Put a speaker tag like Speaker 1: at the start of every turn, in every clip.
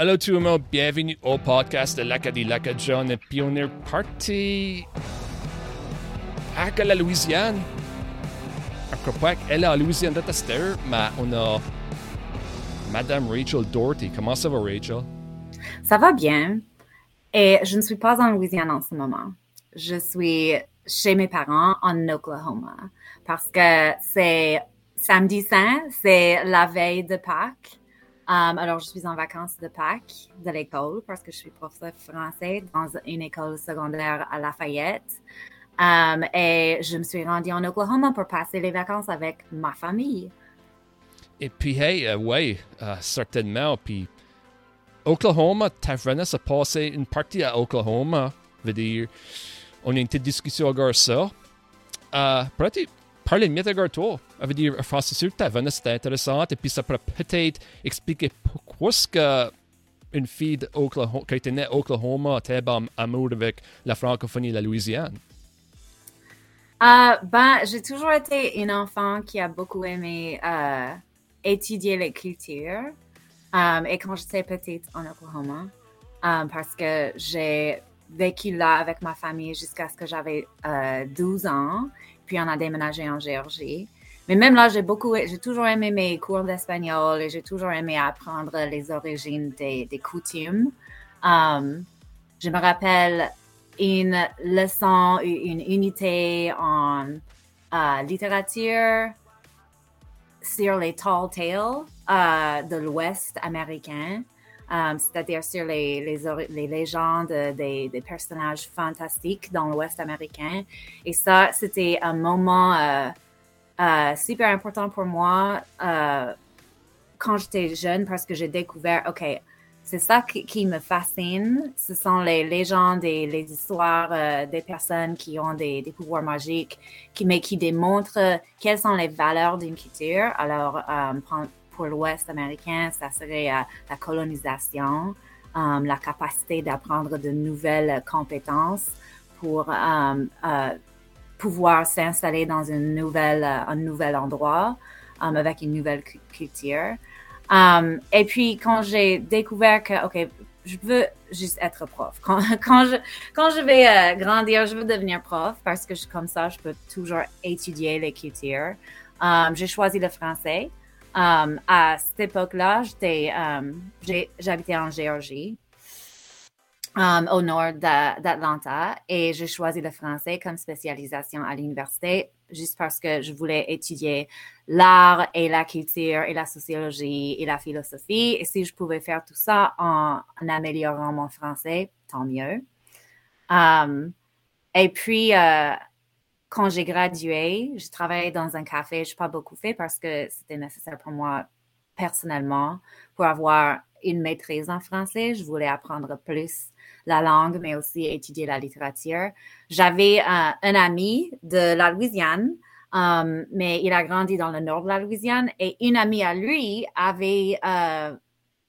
Speaker 1: Allô tout le monde, bienvenue au podcast de l'Acadie Laca John et puis on est parti à la Louisiane. À Québec, elle est à Louisiane de mais on a Madame Rachel Doherty. Comment ça va, Rachel?
Speaker 2: Ça va bien. Et je ne suis pas en Louisiane en ce moment. Je suis chez mes parents en Oklahoma parce que c'est samedi saint, c'est la veille de Pâques. Um, alors, je suis en vacances de Pâques de l'école parce que je suis professeur français dans une école secondaire à Lafayette. Um, et je me suis rendue en Oklahoma pour passer les vacances avec ma famille.
Speaker 1: Et puis, hey, euh, oui, euh, certainement. Puis, Oklahoma, ta vraiment a passé une partie à Oklahoma. Veut dire, on a une petite discussion sur ça. Euh, parler mieux de toi. Veut dire, sûr que ta c'était intéressant. Et puis, ça pourrait peut-être expliquer pourquoi une fille d'Oklahoma, qui était née à Oklahoma, était en amour avec la francophonie et la Louisiane?
Speaker 2: Euh, ben, j'ai toujours été une enfant qui a beaucoup aimé euh, étudier les cultures. Um, et quand j'étais petite en Oklahoma, parce que j'ai vécu là avec ma famille jusqu'à ce que j'avais euh, 12 ans, puis on a déménagé en Géorgie. Mais même là, j'ai beaucoup, j'ai toujours aimé mes cours d'espagnol et j'ai toujours aimé apprendre les origines des, coutumes. Um, je me rappelle une leçon, une unité en uh, littérature sur les tall tales uh, de l'Ouest américain, um, c'est-à-dire sur les, les, légendes des, des, personnages fantastiques dans l'Ouest américain. Et ça, c'était un moment uh, uh, super important pour moi quand j'étais jeune parce que j'ai découvert, OK, c'est ça qui, me fascine. Ce sont les légendes et les histoires euh, des personnes qui ont des, pouvoirs magiques, mais qui démontrent quelles sont les valeurs d'une culture. Alors, euh, pour l'Ouest américain, ça serait euh, la colonisation, la capacité d'apprendre de nouvelles compétences pour pouvoir s'installer dans une nouvelle, un nouvel endroit avec une nouvelle culture. Um, et puis, quand j'ai découvert que, OK, je veux juste être prof. Quand, quand, je, quand je vais euh, grandir, je veux devenir prof parce que je, comme ça, je peux toujours étudier les cultures. Um, j'ai choisi le français. Um, à cette époque-là, j'étais, j'habitais en Géorgie. Au nord d'Atlanta et j'ai choisi le français comme spécialisation à l'université juste parce que je voulais étudier l'art et la culture et la sociologie et la philosophie. Et si je pouvais faire tout ça en, améliorant mon français, tant mieux. Um, et puis, euh, quand j'ai gradué, je travaillais dans un café. Je n'ai pas beaucoup fait parce que c'était nécessaire pour moi personnellement pour avoir une maîtrise en français. Je voulais apprendre plus la langue, mais aussi étudier la littérature. J'avais un, ami de la Louisiane, um, mais il a grandi dans le nord de la Louisiane et une amie à lui avait euh,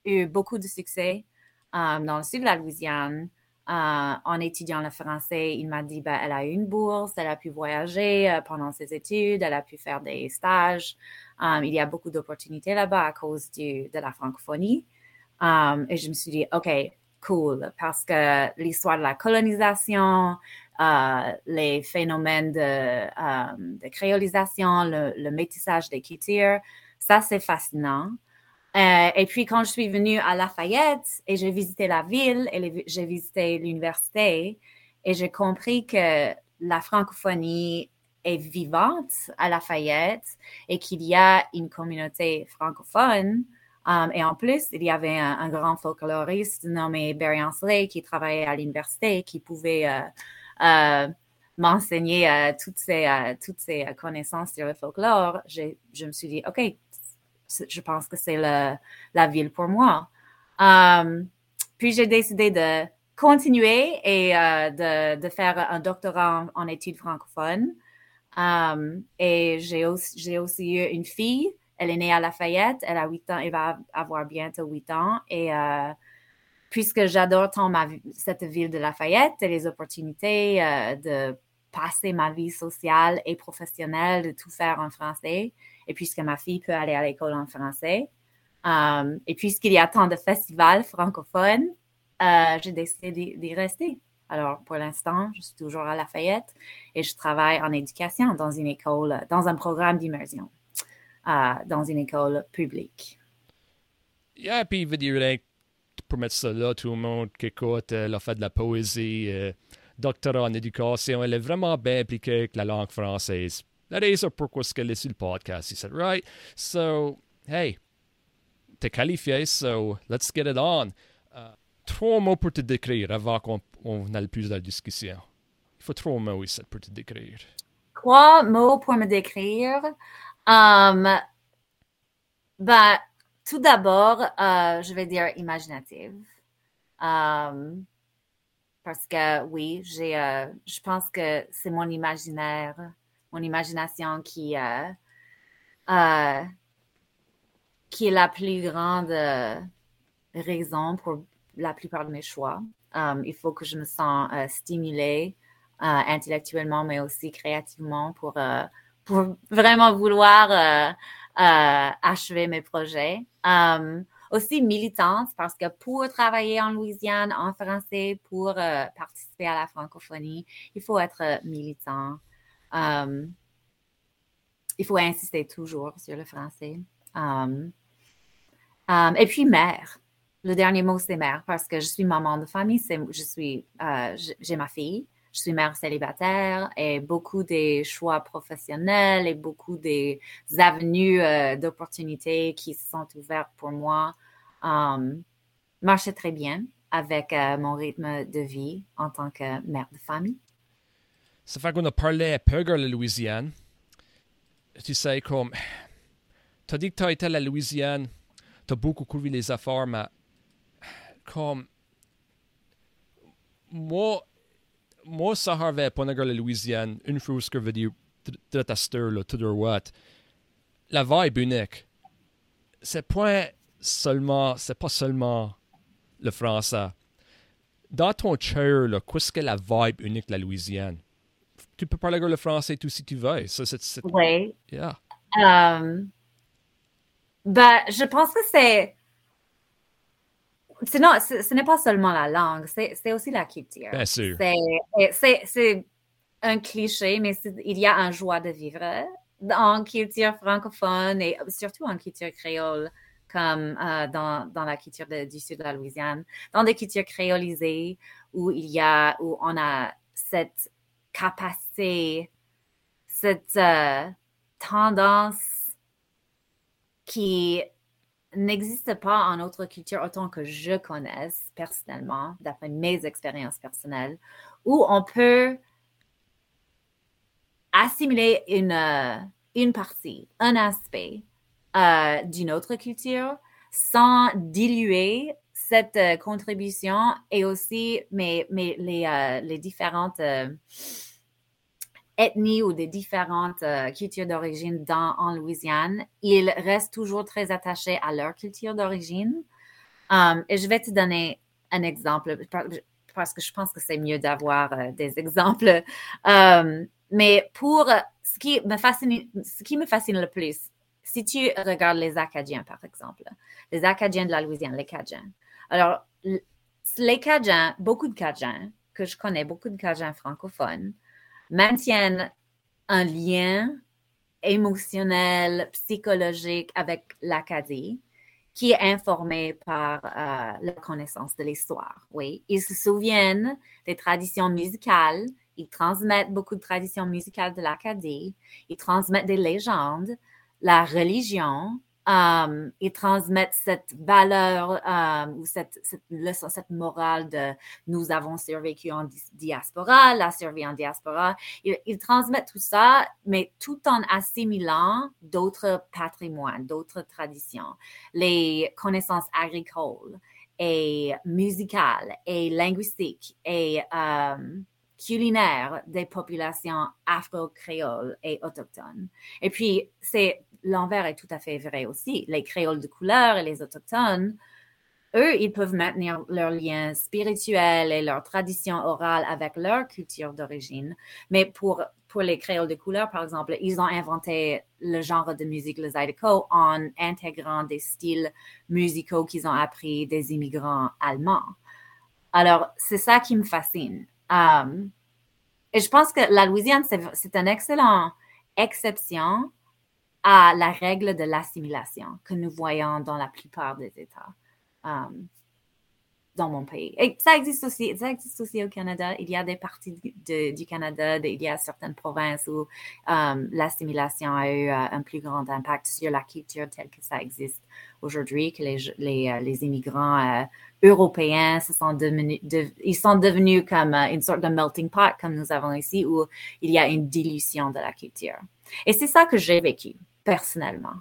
Speaker 2: eu beaucoup de succès um, dans le sud de la Louisiane. Euh, en étudiant le français, il m'a dit ben, elle a eu une bourse, elle a pu voyager euh, pendant ses études, elle a pu faire des stages. Um, il y a beaucoup d'opportunités là-bas à cause du, de la francophonie. et je me suis dit, OK, cool parce que l'histoire de la colonisation, euh, les phénomènes de, euh, créolisation, le, métissage des cultures, ça c'est fascinant. Euh, et puis quand je suis venue à Lafayette et j'ai visité la ville et j'ai visité l'université et j'ai compris que la francophonie est vivante à Lafayette et qu'il y a une communauté francophone Um, et en plus, il y avait un, grand folkloriste nommé Barry Ansley qui travaillait à l'université, qui pouvait euh, euh, m'enseigner euh, toutes ces, toutes ces connaissances sur le folklore. Je me suis dit, OK, je pense que c'est la ville pour moi. Um, puis j'ai décidé de continuer et de, de, faire un doctorat en, études francophones. Um, et j'ai aussi, aussi eu une fille elle est née à Lafayette, elle a 8 ans, elle va avoir bientôt 8 ans. Et euh, puisque j'adore tant cette ville de Lafayette et les opportunités euh, de passer ma vie sociale et professionnelle, de tout faire en français, et puisque ma fille peut aller à l'école en français, Um, et puisqu'il y a tant de festivals francophones, euh, j'ai décidé d'y rester. Alors, pour l'instant, je suis toujours à Lafayette et je travaille en éducation dans une école, dans un programme d'immersion, euh, dans une école publique.
Speaker 1: Yeah, puis, veux dire, pour mettre ça là, tout le monde qui écoute, elle a fait de la poésie, euh, doctorat en éducation, elle est vraiment bien impliquée avec la langue française. La raison pourquoi elle est sur le podcast, said, right? So, hey, t'es qualifié, so let's get it on. Uh, trois mots pour te décrire avant qu'on on aille plus dans la discussion. Il faut trois mots ici pour te décrire.
Speaker 2: Trois mots pour me décrire. Um, tout d'abord, euh, je vais dire imaginative. Um, parce que oui, j'ai, euh, je pense que c'est mon imaginaire, mon imagination qui, euh, qui est la plus grande raison pour la plupart de mes choix. Um, il faut que je me sens stimulée intellectuellement, mais aussi créativement pour, pour vraiment vouloir achever mes projets. Um, aussi militante parce que pour travailler en Louisiane en français, pour participer à la francophonie, il faut être militant. Il faut insister toujours sur le français. Et puis mère. Le dernier mot, c'est mère, parce que je suis maman de famille. Je suis, euh, j'ai ma fille. Je suis mère célibataire et beaucoup des choix professionnels et beaucoup des avenues euh, d'opportunités qui se sont ouvertes pour moi um, marchaient très bien avec euh, mon rythme de vie en tant que mère de famille.
Speaker 1: Ça fait qu'on a parlé un peu de la Louisiane. Tu sais, comme, tu as dit que tu as été à la Louisiane tu as beaucoup couvert les affaires, mais comme moi, moi, ça avait pas la Louisiane, une dire de ta là, tout what. La vibe unique. C'est point seulement, c'est pas seulement le français. Dans ton chair, là, qu'est-ce que la vibe unique de la Louisiane? Tu peux parler le français tout si tu veux. Ça, c'est,
Speaker 2: oui.
Speaker 1: Yeah.
Speaker 2: Um, ben, je pense que c'est. Non, ce n'est pas seulement la langue, c'est aussi la culture.
Speaker 1: Bien sûr.
Speaker 2: C'est un cliché, mais il y a un joie de vivre en culture francophone et surtout en culture créole, comme euh, dans, dans, la culture du sud de la Louisiane, dans des cultures créolisées où il y a, où on a cette capacité, cette euh, tendance qui n'existe pas en autre culture autant que je connaisse personnellement, d'après mes expériences personnelles, où on peut assimiler une, euh, une partie, un aspect euh, d'une autre culture sans diluer cette euh, contribution et aussi mais, mais les, les différentes ethnies ou des différentes euh, cultures d'origine dans en Louisiane, ils restent toujours très attachés à leur culture d'origine. Um, et je vais te donner un exemple parce que je pense que c'est mieux d'avoir euh, des exemples. Um, mais pour ce qui me fascine, ce qui me fascine le plus, si tu regardes les Acadiens, par exemple, les Acadiens de la Louisiane, les Cajuns. Alors, les Cajuns, beaucoup de Cajuns que je connais, beaucoup de Cajuns francophones, maintiennent un lien émotionnel, psychologique avec l'Acadie qui est informé par euh, la connaissance de l'histoire. Oui, ils se souviennent des traditions musicales, ils transmettent beaucoup de traditions musicales de l'Acadie, ils transmettent des légendes, la religion, Um, ils transmettent cette valeur um, ou cette, cette, leçon, cette morale de nous avons survécu en diaspora, la survie en diaspora. Ils, transmettent tout ça, mais tout en assimilant d'autres patrimoines, d'autres traditions, les connaissances agricoles et musicales et linguistiques et um, culinaires des populations afro-créoles et autochtones. Et puis, c'est l'envers est tout à fait vrai aussi. Les créoles de couleur et les autochtones eux, ils peuvent maintenir leur lien spirituel et leur tradition orale avec leur culture d'origine. Mais pour, pour les créoles de couleur, par exemple, ils ont inventé le genre de musique, le zydeco, en intégrant des styles musicaux qu'ils ont appris des immigrants allemands. Alors, c'est ça qui me fascine. Um, et je pense que la Louisiane, c'est une excellente exception à la règle de l'assimilation que nous voyons dans la plupart des États um, dans mon pays. Et ça existe aussi, ça existe aussi au Canada. Il y a des parties du Canada, il y a certaines provinces où um, l'assimilation a eu uh, un plus grand impact sur la culture telle que ça existe aujourd'hui, que les, les, uh, les immigrants uh, européens se sont devenus, ils sont devenus comme une sorte de melting pot, comme nous avons ici, où il y a une dilution de la culture. Et c'est ça que j'ai vécu personnellement.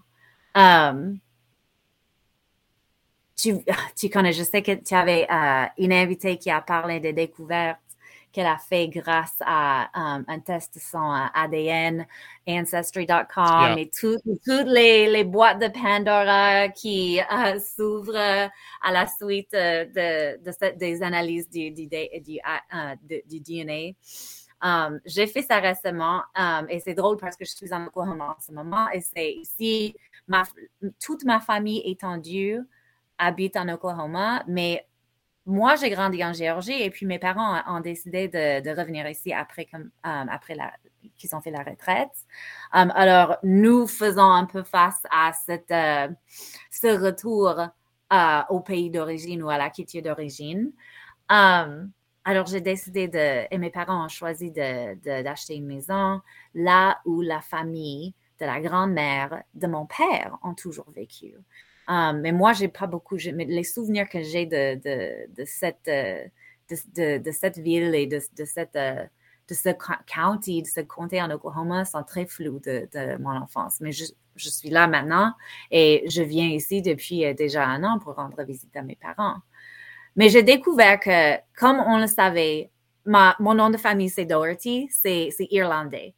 Speaker 2: Um, tu, tu, connais, je sais que tu avais uh, une invitée qui a parlé des découvertes qu'elle a fait grâce à um, un test de son uh, ADN, Ancestry.com et toutes les, les, boîtes de Pandora qui uh, s'ouvrent à la suite de, de, des analyses du, du, du, du DNA. Um, j'ai fait ça récemment um, et c'est drôle parce que je suis en Oklahoma en ce moment et c'est ici, toute ma famille étendue habite en Oklahoma, mais moi, j'ai grandi en Géorgie et puis mes parents ont, décidé de, revenir ici après, um, après qu'ils ont fait la retraite. alors, nous faisons un peu face à cette, euh, ce retour uh, au pays d'origine ou à la culture d'origine. Alors, j'ai décidé de, et mes parents ont choisi d'acheter une maison là où la famille de la grand-mère de mon père ont toujours vécu. Um, mais moi, j'ai pas beaucoup, mais les souvenirs que j'ai de, de, cette, euh, de, cette ville et de, cette, euh, de ce county, de ce comté en Oklahoma sont très flous de, mon enfance. Mais je, je, suis là maintenant et je viens ici depuis euh, déjà un an pour rendre visite à mes parents. Mais j'ai découvert que, comme on le savait, mon nom de famille, c'est Doherty, c'est irlandais.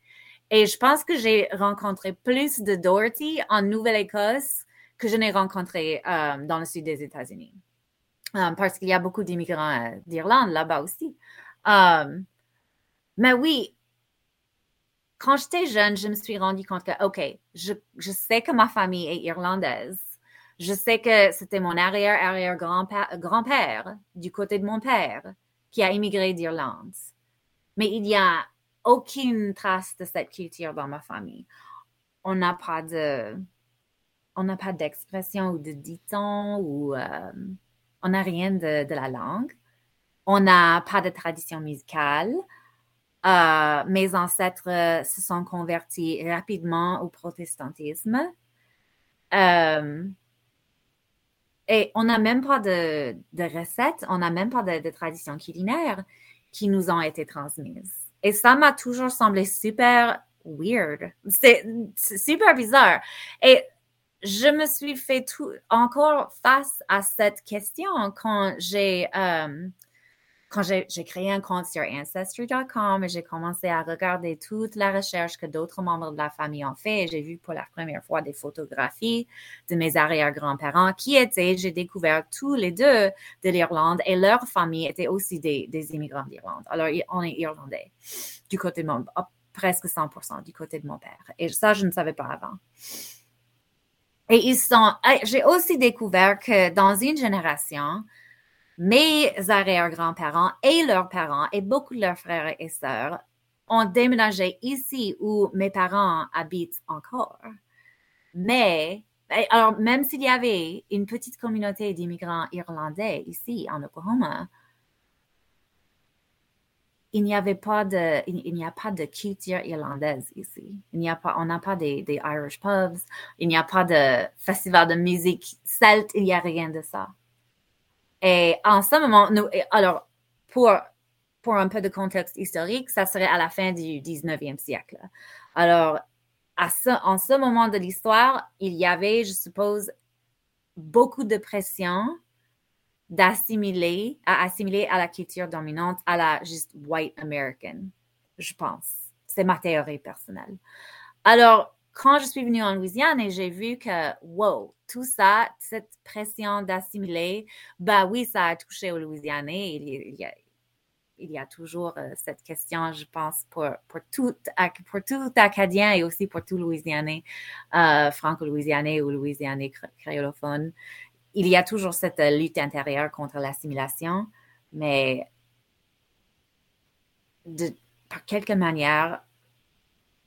Speaker 2: Et je pense que j'ai rencontré plus de Doherty en Nouvelle-Écosse que je n'ai rencontré euh, dans le sud des États-Unis. Euh, parce qu'il y a beaucoup d'immigrants euh, d'Irlande là-bas aussi. mais oui, quand j'étais jeune, je me suis rendu compte que, OK, je, je sais que ma famille est irlandaise je sais que c'était mon arrière-arrière-grand-père du côté de mon père qui a immigré d'Irlande. Mais il n'y a aucune trace de cette culture dans ma famille. On n'a pas de, on n'a pas d'expression ou de dicton ou euh, on n'a rien de, la langue. On n'a pas de tradition musicale. Euh, mes ancêtres se sont convertis rapidement au protestantisme. Euh, et on n'a même pas de, recettes, on n'a même pas de, traditions culinaires qui nous ont été transmises. Et ça m'a toujours semblé super weird. C'est super bizarre. Et je me suis fait tout, encore face à cette question quand j'ai euh, quand j'ai créé un compte sur Ancestry.com et j'ai commencé à regarder toute la recherche que d'autres membres de la famille ont fait, j'ai vu pour la première fois des photographies de mes arrière-grands-parents qui étaient, j'ai découvert tous les deux de l'Irlande et leur famille était aussi des, immigrants d'Irlande. Alors, on est irlandais du côté de mon, oh, presque 100% du côté de mon père. Et ça, je ne savais pas avant. Et ils sont, j'ai aussi découvert que dans une génération, mes arrière-grands-parents et leurs parents et beaucoup de leurs frères et sœurs ont déménagé ici où mes parents habitent encore. Mais, alors, même s'il y avait une petite communauté d'immigrants irlandais ici en Oklahoma, il n'y avait pas de, il, n'y a pas de culture irlandaise ici. Il n'y a pas, on n'a pas des, des Irish pubs, il n'y a pas de festival de musique celte, il n'y a rien de ça. Et en ce moment, alors, pour, pour un peu de contexte historique, ça serait à la fin du 19e siècle. Alors, à ce, en ce moment de l'histoire, il y avait, je suppose, beaucoup de pression d'assimiler, à assimiler à la culture dominante, à la juste white American, je pense. C'est ma théorie personnelle. Alors, quand je suis venue en Louisiane et j'ai vu que, wow, tout ça, cette pression d'assimiler, bah oui, ça a touché aux Louisianais. Il, y a, toujours euh, cette question, je pense, pour, pour, tout, pour tout Acadien et aussi pour tout Louisianais, euh, franco-louisianais ou louisianais créolophone. Il y a toujours cette euh, lutte intérieure contre l'assimilation, mais par quelque manière,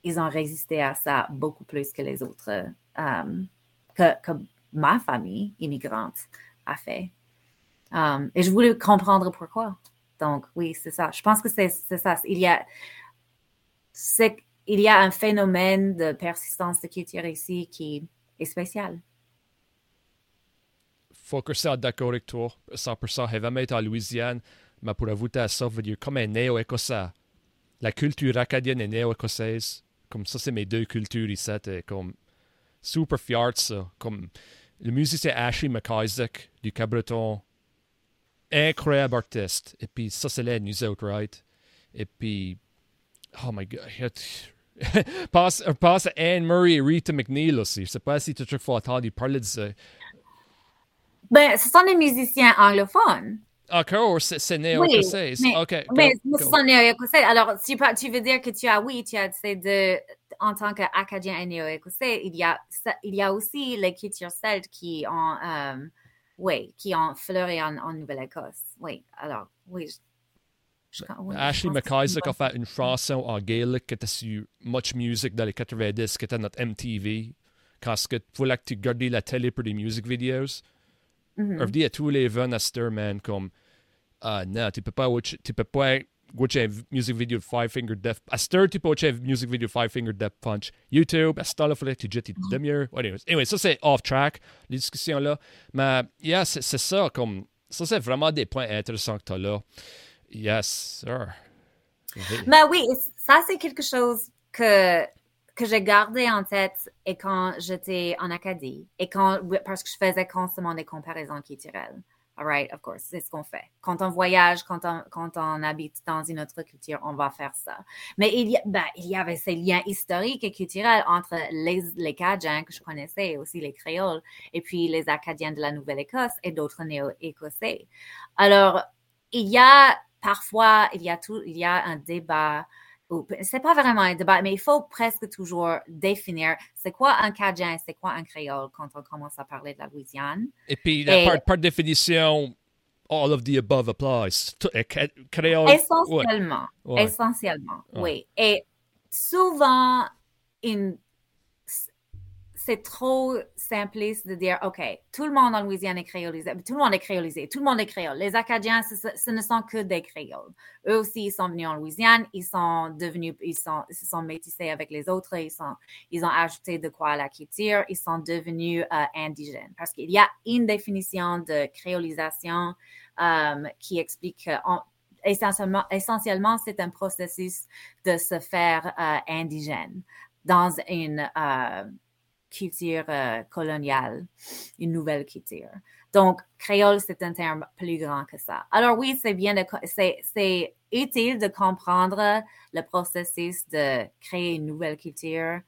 Speaker 2: ils ont résisté à ça beaucoup plus que les autres, euh, ma famille immigrante a fait. Um, et je voulais comprendre pourquoi. Donc, oui, c'est ça. Je pense que c'est ça. Il y a, il y a un phénomène de persistance de culture ici qui est spécial.
Speaker 1: Ça d'accord avec toi, 100%. J'ai jamais été en Louisiane, mais pour avouer ça, veut dire comme un néo-écossais. La culture acadienne est néo-écossaise. Comme ça, c'est mes deux cultures ici. Comme super fiers ça. Comme le musicien Ashley McIsaac du Cabreton incroyable artiste. Et puis ça, c'est là, nous autres, right? Et puis, oh my god. passe, passe à Anne Murray et Rita McNeil aussi. Je sais pas si tu as fois entendu parler de ça.
Speaker 2: Ben, ce sont des musiciens anglophones.
Speaker 1: Encore, c'est néo-écossais.
Speaker 2: Oui, mais,
Speaker 1: okay,
Speaker 2: mais ce sont néo-écossais. Alors, tu, tu veux dire que tu as, oui, tu as de, en tant qu'Acadien et néo-écossais, il y a, il y a aussi les cultures celtes qui ont, euh, oui, qui ont fleuri en, en Nouvelle-Écosse. Oui, alors, oui.
Speaker 1: Je, oui Ashley McIsaac a fait une chanson en gaélique qui était sur Much Music dans les 90, qui était notre MTV. Quand il fallait que tu gardes la télé pour des music videos. Mm -hmm. à tous les vents à Sturman comme Ah non, tu peux pas, tu peux pas watcher music video de Five Finger Death. Tu peux music video de Five Finger Death Punch. YouTube, à ce temps-là, il fallait que tu jettes une demi-heure. Anyways, anyway, ça c'est off track, les discussions là. Mais, yeah, c'est ça, comme, ça c'est vraiment des points intéressants que tu as là. Yes, sir.
Speaker 2: Mais oui, ça c'est quelque chose que que j'ai gardé en tête et quand j'étais en Acadie et quand parce que je faisais constamment des comparaisons culturelles. All right, of course, c'est ce qu'on fait. Quand on voyage, quand on, quand on habite dans une autre culture, on va faire ça. Mais il y, ben, il y avait ces liens historiques et culturels entre les, les Cajuns que je connaissais, aussi les Créoles, et puis les Acadiens de la Nouvelle-Écosse et d'autres néo-écossais. Alors, il y a parfois, il y a tout, il y a un débat c'est pas vraiment un débat, mais il faut presque toujours définir c'est quoi un Cajun, c'est quoi un créole quand on commence à parler de la Louisiane.
Speaker 1: Et puis, par, par, définition, all of the above applies. Créole.
Speaker 2: Essentiellement. Essentiellement, oui. Et souvent, une c'est trop simpliste de dire, OK, tout le monde en Louisiane est créolisé, tout le monde est créolisé, tout le monde est créole. Les Acadiens, ce, ne sont que des créoles. Eux aussi, ils sont venus en Louisiane, ils sont devenus, ils, sont, se sont métissés avec les autres, ils, ont ajouté de quoi à la culture, ils sont devenus euh, indigènes. Parce qu'il y a une définition de créolisation euh, qui explique que essentiellement, essentiellement c'est un processus de se faire euh, indigène dans une culture euh, coloniale, une nouvelle culture. Donc, créole, c'est un terme plus grand que ça. Alors oui, c'est bien, c'est utile de comprendre le processus de créer une nouvelle culture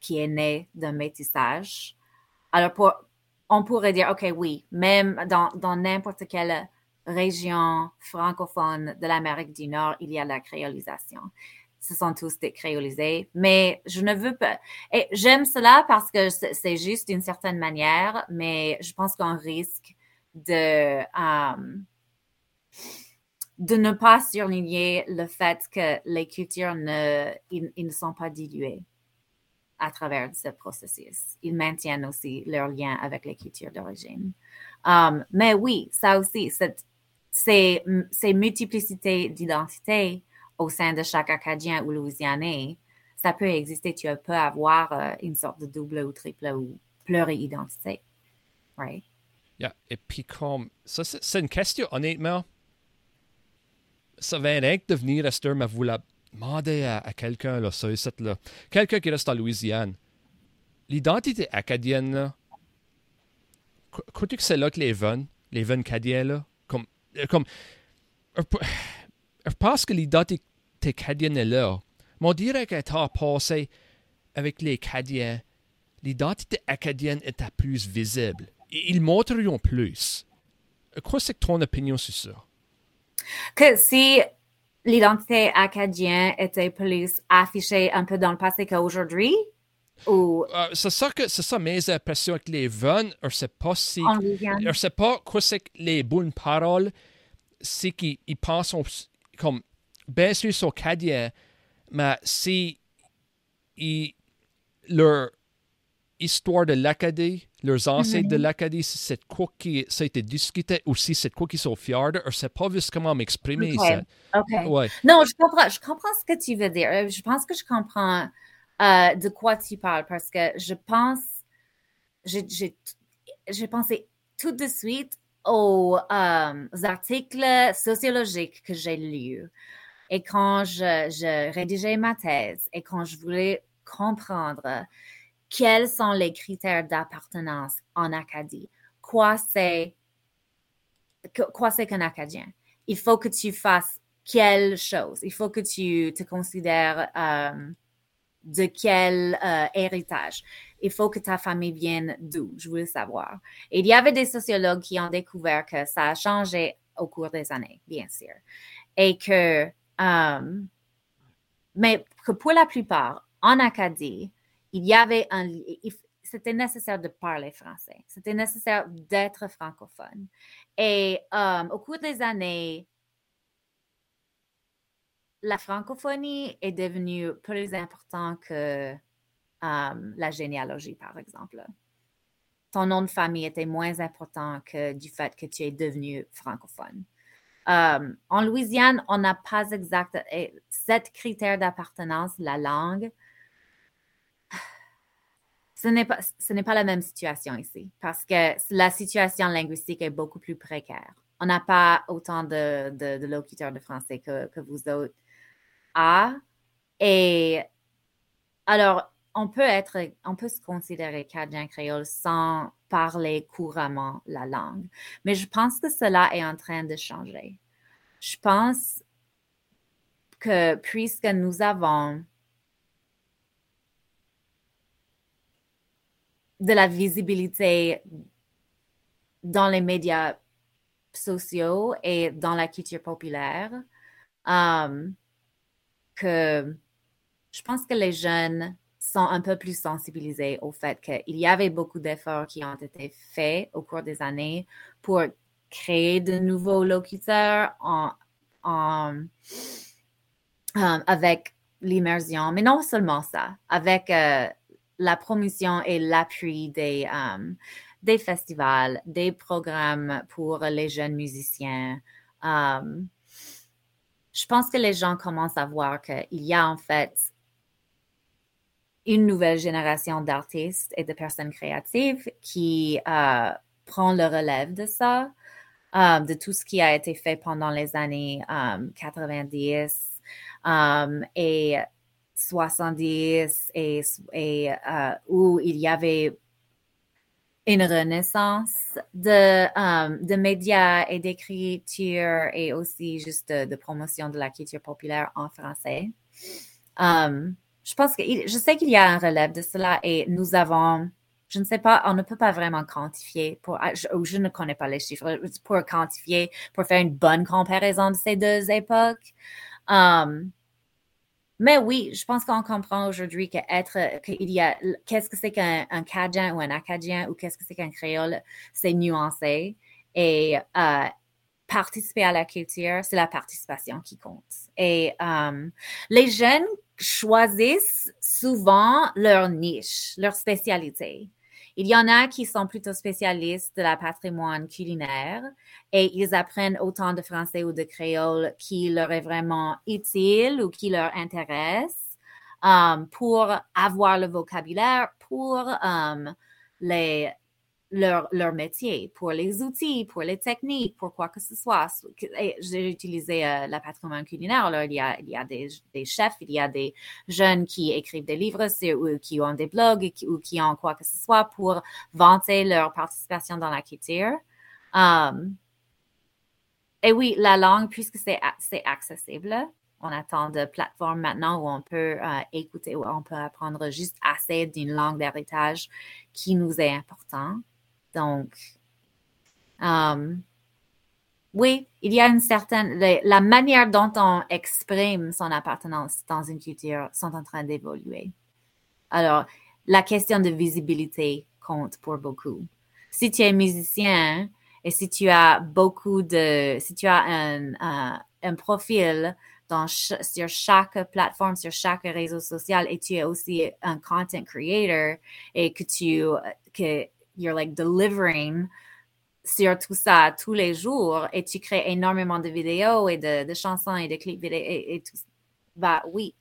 Speaker 2: qui est née d'un métissage. Alors, pour, on pourrait dire, OK, oui, même dans n'importe quelle région francophone de l'Amérique du Nord, il y a la créolisation ce sont tous décréolisés. Mais je ne veux pas. Et j'aime cela parce que c'est juste d'une certaine manière, mais je pense qu'on risque de, euh, de ne pas surligner le fait que les cultures ne, ils, ne sont pas diluées à travers ce processus. Ils maintiennent aussi leur lien avec les cultures d'origine. Um, mais oui, ça aussi, cette, ces, ces multiplicités d'identité au sein de chaque Acadien ou Louisianais, ça peut exister. Tu peux avoir euh, une sorte de double ou triple ou pluri-identité. Right?
Speaker 1: Yeah. Et puis, comme. Ça, c'est une question, honnêtement. Ça va être de venir à mais vous la demander à, quelqu'un, là, ça, là. Quelqu'un qui reste en Louisiane. L'identité acadienne, là. Crois-tu que c'est là que les vins, les vins acadiens, là, comme. Euh, comme je pense que l'identité Cadienne est là. Mais on dirait qu'elle a passé avec les Cadiens l'identité acadienne était plus visible. Et ils montreront plus. Quoi c'est ton opinion sur ça?
Speaker 2: Que si l'identité acadienne était plus affichée un peu dans le passé qu'aujourd'hui, ou...
Speaker 1: Euh, c'est ça que c'est ça mes impressions avec les jeunes. Je sais pas si, je sais pas quoi c'est les bonnes paroles, c'est qu'ils pensent comme bien sûr sur acadien, mais si ils, leur histoire de l'Acadie, leurs ancêtres de mhm. l'Acadie, c'est quoi qui ça a été discuté ou si c'est quoi qui sont fiers de, je sais pas juste comment m'exprimer
Speaker 2: ça. Ouais. Non, je comprends, je comprends ce que tu veux dire. Euh, je pense que je comprends euh, de quoi tu parles parce que je pense, j'ai pensé tout de suite aux, euh, articles sociologiques que j'ai lus. Et quand je, rédigeais ma thèse et quand je voulais comprendre quels sont les critères d'appartenance en Acadie. Quoi c'est quoi c'est qu'un Acadien? Il faut que tu fasses quelle chose? Il faut que tu te considères euh, de quel euh, héritage? Il faut que ta famille vienne d'où? Je voulais savoir. Et il y avait des sociologues qui ont découvert que ça a changé au cours des années, bien sûr. Et que, euh, mais que pour la plupart, en Acadie, il y avait un, c'était nécessaire de parler français. C'était nécessaire d'être francophone. Et euh, au cours des années, la francophonie est devenue plus importante que euh, la généalogie, par exemple. Ton nom de famille était moins important que du fait que tu es devenu francophone. Euh, en Louisiane, on n'a pas exact sept critères d'appartenance, la langue, ce n'est pas, ce n'est pas la même situation ici parce que la situation linguistique est beaucoup plus précaire. On n'a pas autant de, locuteurs de français que, vous autres a. Et alors, on peut être, on peut se considérer cadien créole sans parler couramment la langue. Mais je pense que cela est en train de changer. Je pense que puisque nous avons de la visibilité dans les médias sociaux et dans la culture populaire. Um, que je pense que les jeunes sont un peu plus sensibilisés au fait qu'il y avait beaucoup d'efforts qui ont été faits au cours des années pour créer de nouveaux locuteurs en, um, avec l'immersion, mais non seulement ça, avec euh, la promotion et l'appui des, um, des festivals, des programmes pour les jeunes musiciens. Je pense que les gens commencent à voir qu'il y a en fait une nouvelle génération d'artistes et de personnes créatives qui euh, prend le relève de ça, um, de tout ce qui a été fait pendant les années 90 et 70 et, et euh, où il y avait une renaissance de, um, de médias et d'écriture et aussi juste de, promotion de la culture populaire en français. Je pense que je sais qu'il y a un relève de cela et nous avons, je ne sais pas, on ne peut pas vraiment quantifier pour, ah, je, je ne connais pas les chiffres pour quantifier, pour faire une bonne comparaison de ces deux époques. Um, mais oui, je pense qu'on comprend aujourd'hui qu'être, qu'il y a, qu'est-ce que c'est qu'un Cajun ou un Acadien ou qu'est-ce que c'est qu'un créole, c'est nuancé. Et euh, participer à la culture, c'est la participation qui compte. Et euh, les jeunes choisissent souvent leur niche, leur spécialité. Il y en a qui sont plutôt spécialistes de la patrimoine culinaire et ils apprennent autant de français ou de créole qui leur est vraiment utile ou qui leur intéresse um, pour avoir le vocabulaire pour um, les, leur, leur, métier, pour les outils, pour les techniques, pour quoi que ce soit. J'ai utilisé euh, la patrimoine culinaire. Alors, il y a, il y a des, chefs, il y a des jeunes qui écrivent des livres ou qui ont des blogs ou qui ont quoi que ce soit pour vanter leur participation dans la culture. Um, et oui, la langue, puisque c'est accessible, on a tant de plateformes maintenant où on peut euh, écouter, où on peut apprendre juste assez d'une langue d'héritage qui nous est important. Donc, euh, oui, il y a une certaine, la manière dont on exprime son appartenance dans une culture sont en train d'évoluer. Alors, la question de visibilité compte pour beaucoup. Si tu es musicien et si tu as beaucoup de, si tu as un, un, profil dans sur chaque plateforme, sur chaque réseau social et tu es aussi un content creator et que tu, que you're like delivering sur tout ça tous les jours et tu crées énormément de vidéos et de, chansons et de clips vidéo et, tout, bah oui,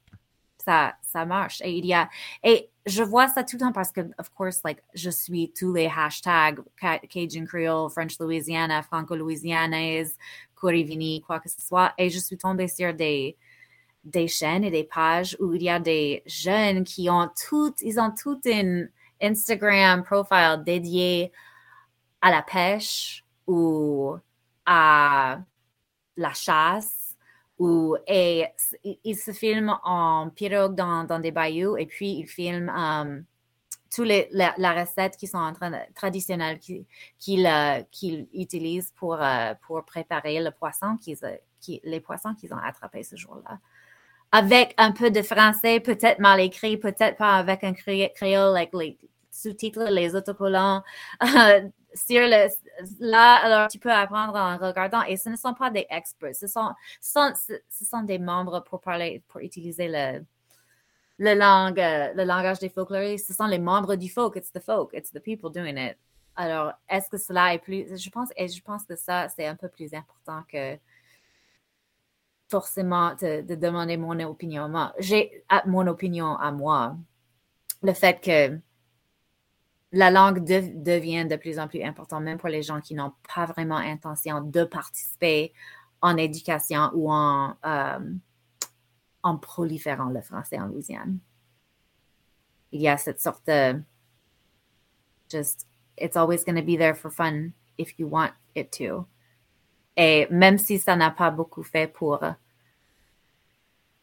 Speaker 2: ça, ça marche. Et il y a, et je vois ça tout le temps parce que, of course, like, je suis tous les hashtags Cajun Creole, French Louisiana, Franco-Louisianaise, Corivini, quoi que ce soit. Et je suis tombée sur des, des chaînes et des pages où il y a des jeunes qui ont toutes, ils ont tout un Instagram profile dédié à la pêche ou à la chasse ou et il se filme en pirogue dans, dans des bayous et puis il filme um, tous les la, recettes qui sont en train traditionnelles qu'il euh, utilise pour euh, pour préparer le poisson qu'ils qui, les poissons qu'ils ont attrapés ce jour-là. Avec un peu de français peut-être mal écrit peut-être pas avec un créole like les sous-titres les autocollants sur le, là, alors tu peux apprendre en regardant. Et ce ne sont pas des experts, ce sont, ce sont, des membres pour parler, pour utiliser le, le, langue, le langage des folkloristes. Ce sont les membres du folk. It's the folk. It's the people doing it. Alors, est-ce que cela est plus. Je pense, et je pense que ça, c'est un peu plus important que forcément de, de demander mon opinion. Moi, j'ai mon opinion à moi. Le fait que la langue devient de plus en plus importante, même pour les gens qui n'ont pas vraiment intention de participer en éducation ou en, euh, en proliférant le français en Louisiane. Il y a cette sorte de just, it's always going to be there for fun if you want it to. Et même si ça n'a pas beaucoup fait pour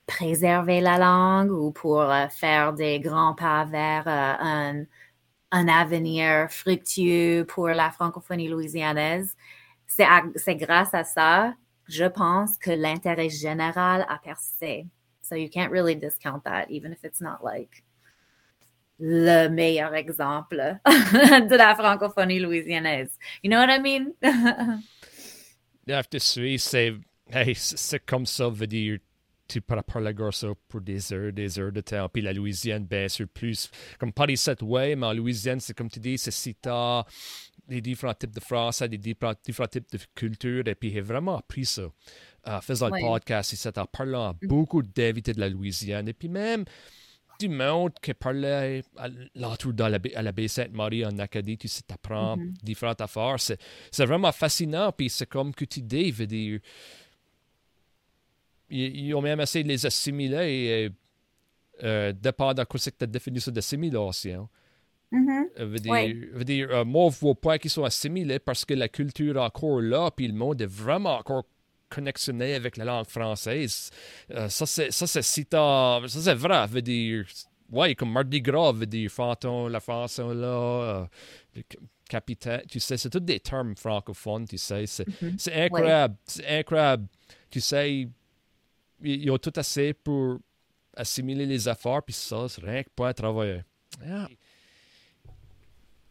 Speaker 2: préserver la langue ou pour euh, faire des grands pas vers euh, un un avenir fructueux pour la francophonie louisianaise. C'est grâce à ça, je pense, que l'intérêt général a persisté. So you can't really discount that, even if it's not like le meilleur exemple de la francophonie louisianaise. You know what I mean?
Speaker 1: c'est comme ça, veut dire tu pourras parler ça pour des heures, des heures de temps. Puis la Louisiane, bien sûr, plus. Comme Paris cette way, mais en Louisiane, c'est comme tu dis, c'est si tard, des différents types de français, des différents, types de culture. Et puis j'ai vraiment appris ça. En faisant le podcast, c'est en parlant mm. beaucoup d'invités de la Louisiane. Et puis même du monde qui parlait l'entour de la, à la baie Sainte-Marie en Acadie, tu sais, t'apprends mm -hmm. différentes affaires. C'est vraiment fascinant. Puis c'est comme que tu dis, veux dire ils, ont même essayé de les assimiler et euh, dépendant de quoi c'est que tu as définition d'assimilation. Mm-hmm. Euh, veut dire, veut dire euh, moi, je vois pas qu'ils sont assimilés parce que la culture est encore là, puis le monde est vraiment encore connexionné avec la langue française. Euh, ça, c'est ça, c'est ça, c'est vrai. Veut dire, ouais, comme Mardi Gras, veut dire fantôme, la France là, capitaine, tu sais, c'est tous des termes francophones, tu sais. C'est mm-hmm. incroyable, c'est incroyable. Tu sais, ils ont tout assez pour assimiler les affaires, puis ça, c'est rien que pour travailler. Ah.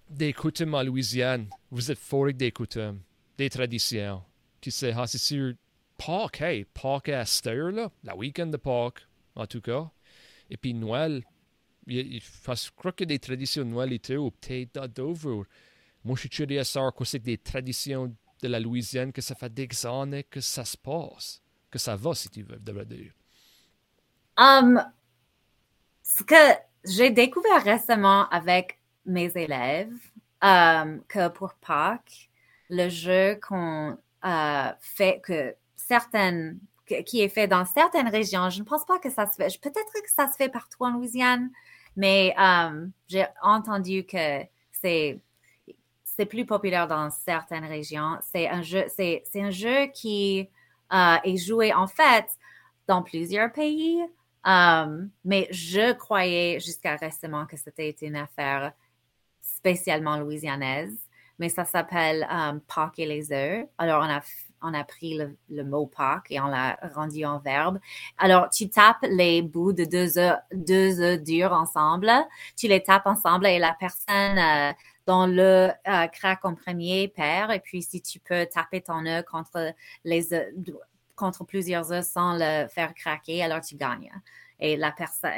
Speaker 1: Des coutumes en Louisiane, vous êtes fort avec des coutumes, des traditions. Tu sais, ah, c'est sûr, Pâques, hey, Pâques à cette là la week-end de Pâques, en tout cas. Et puis Noël, je crois que des traditions de Noël et tout, peut-être d'autres. Moi, je suis curieux à savoir quoi c'est des traditions de la Louisiane, que ça fait des années que ça se passe que ça va, si tu veux, devrais dire?
Speaker 2: Um, ce que j'ai découvert récemment avec mes élèves, um, que pour Pâques, le jeu qu'on euh, fait, que certaines, qui est fait dans certaines régions, je ne pense pas que ça se fait, peut-être que ça se fait partout en Louisiane, mais um, j'ai entendu que c'est c'est plus populaire dans certaines régions. C'est un jeu, c'est un jeu qui euh, et jouer en fait dans plusieurs pays. Um, mais je croyais jusqu'à récemment que c'était une affaire spécialement louisianaise. Mais ça s'appelle um, Pâques et les œufs. Alors, on a, on a pris le, mot Pâques et on l'a rendu en verbe. Alors, tu tapes les bouts de deux œufs, deux œufs durs ensemble. Tu les tapes ensemble et la personne euh, dans le euh, craque en premier perd. Et puis, si tu peux taper ton œuf contre les contre plusieurs œufs sans le faire craquer, alors tu gagnes. Et la personne,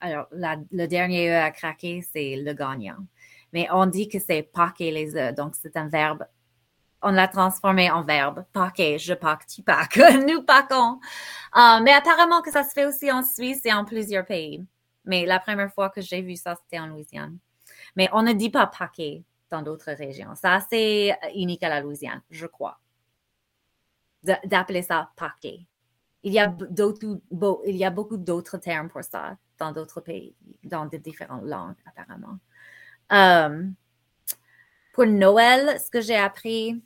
Speaker 2: alors le dernier œuf à craquer, c'est le gagnant. Mais on dit que c'est paquer les œufs, donc c'est un verbe. On l'a transformé en verbe. Paquer, je paque, tu paques, nous paquons. Euh, mais apparemment que ça se fait aussi en Suisse et en plusieurs pays. Mais la première fois que j'ai vu ça, c'était en Louisiane. Mais on ne dit pas paquer dans d'autres régions. Ça, c'est unique à la Louisiane, je crois d'appeler ça paquet. Il y a il y a beaucoup d'autres termes pour ça dans d'autres pays, dans différentes langues apparemment. Um, pour Noël, ce que j'ai appris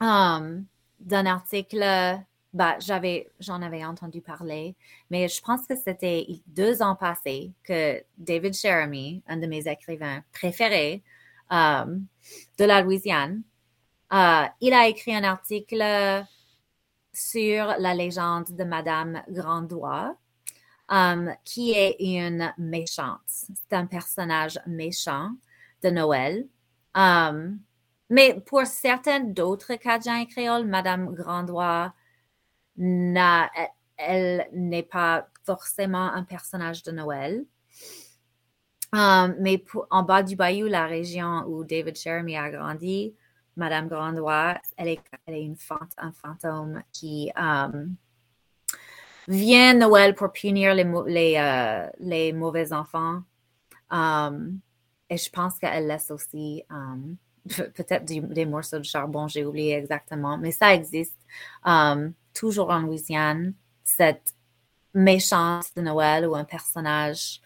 Speaker 2: um, d'un article, bah, j'avais, j'en avais entendu parler, mais je pense que c'était deux ans passés que David Jeremy, un de mes écrivains préférés um, de la Louisiane, euh, il a écrit un article sur la légende de Madame Grandois, um, qui est une méchante. C'est un personnage méchant de Noël. Mais pour certains d'autres Cajuns et créoles, Madame Grandois, elle n'est pas forcément un personnage de Noël. Um, mais en bas du bayou, la région où David Jeremy a grandi, Madame Grandois, elle est, elle est une un fantôme qui um, vient Noël pour punir les, euh, mauvais enfants. Um, et je pense qu'elle laisse aussi peut-être des morceaux de charbon, j'ai oublié exactement, mais ça existe toujours en Louisiane, cette méchante de Noël ou un personnage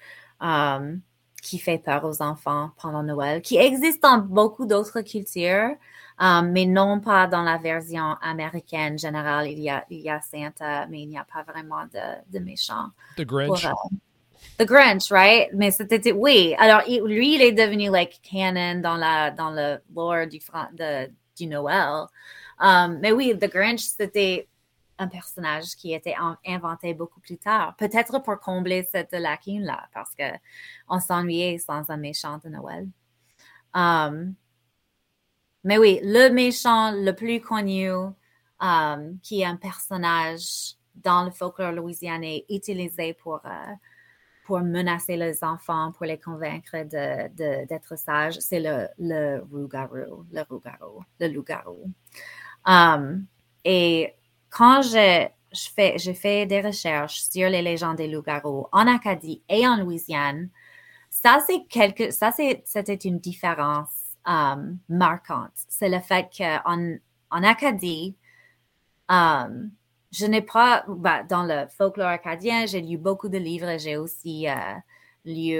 Speaker 2: qui fait peur aux enfants pendant Noël, qui existe dans beaucoup d'autres cultures, um, mais non pas dans la version américaine générale. Il y a, il y a Santa, mais il n'y a pas vraiment de, de méchant.
Speaker 1: The Grinch.
Speaker 2: Euh, The Grinch, right? Mais c'était, oui. Alors, lui, il est devenu, like, canon dans la, dans le lore du, de, du Noël. Um, mais oui, The Grinch, c'était un personnage qui était inventé beaucoup plus tard. Peut-être pour combler cette lacune-là, parce que on s'ennuyait sans un méchant de Noël. Um, mais oui, le méchant le plus connu, um, qui est un personnage dans le folklore louisianais utilisé pour, euh, pour menacer les enfants, pour les convaincre d'être de, sages, c'est le, le loup-garou, le loup-garou, le loup-garou. Um, et quand je, fais, fait des recherches sur les légendes des loups-garous en Acadie et en Louisiane, ça, c'est quelque, ça, c'était une différence um, marquante. C'est le fait qu'en en Acadie, um, je n'ai pas, bah, dans le folklore acadien, j'ai lu beaucoup de livres et j'ai aussi euh, lu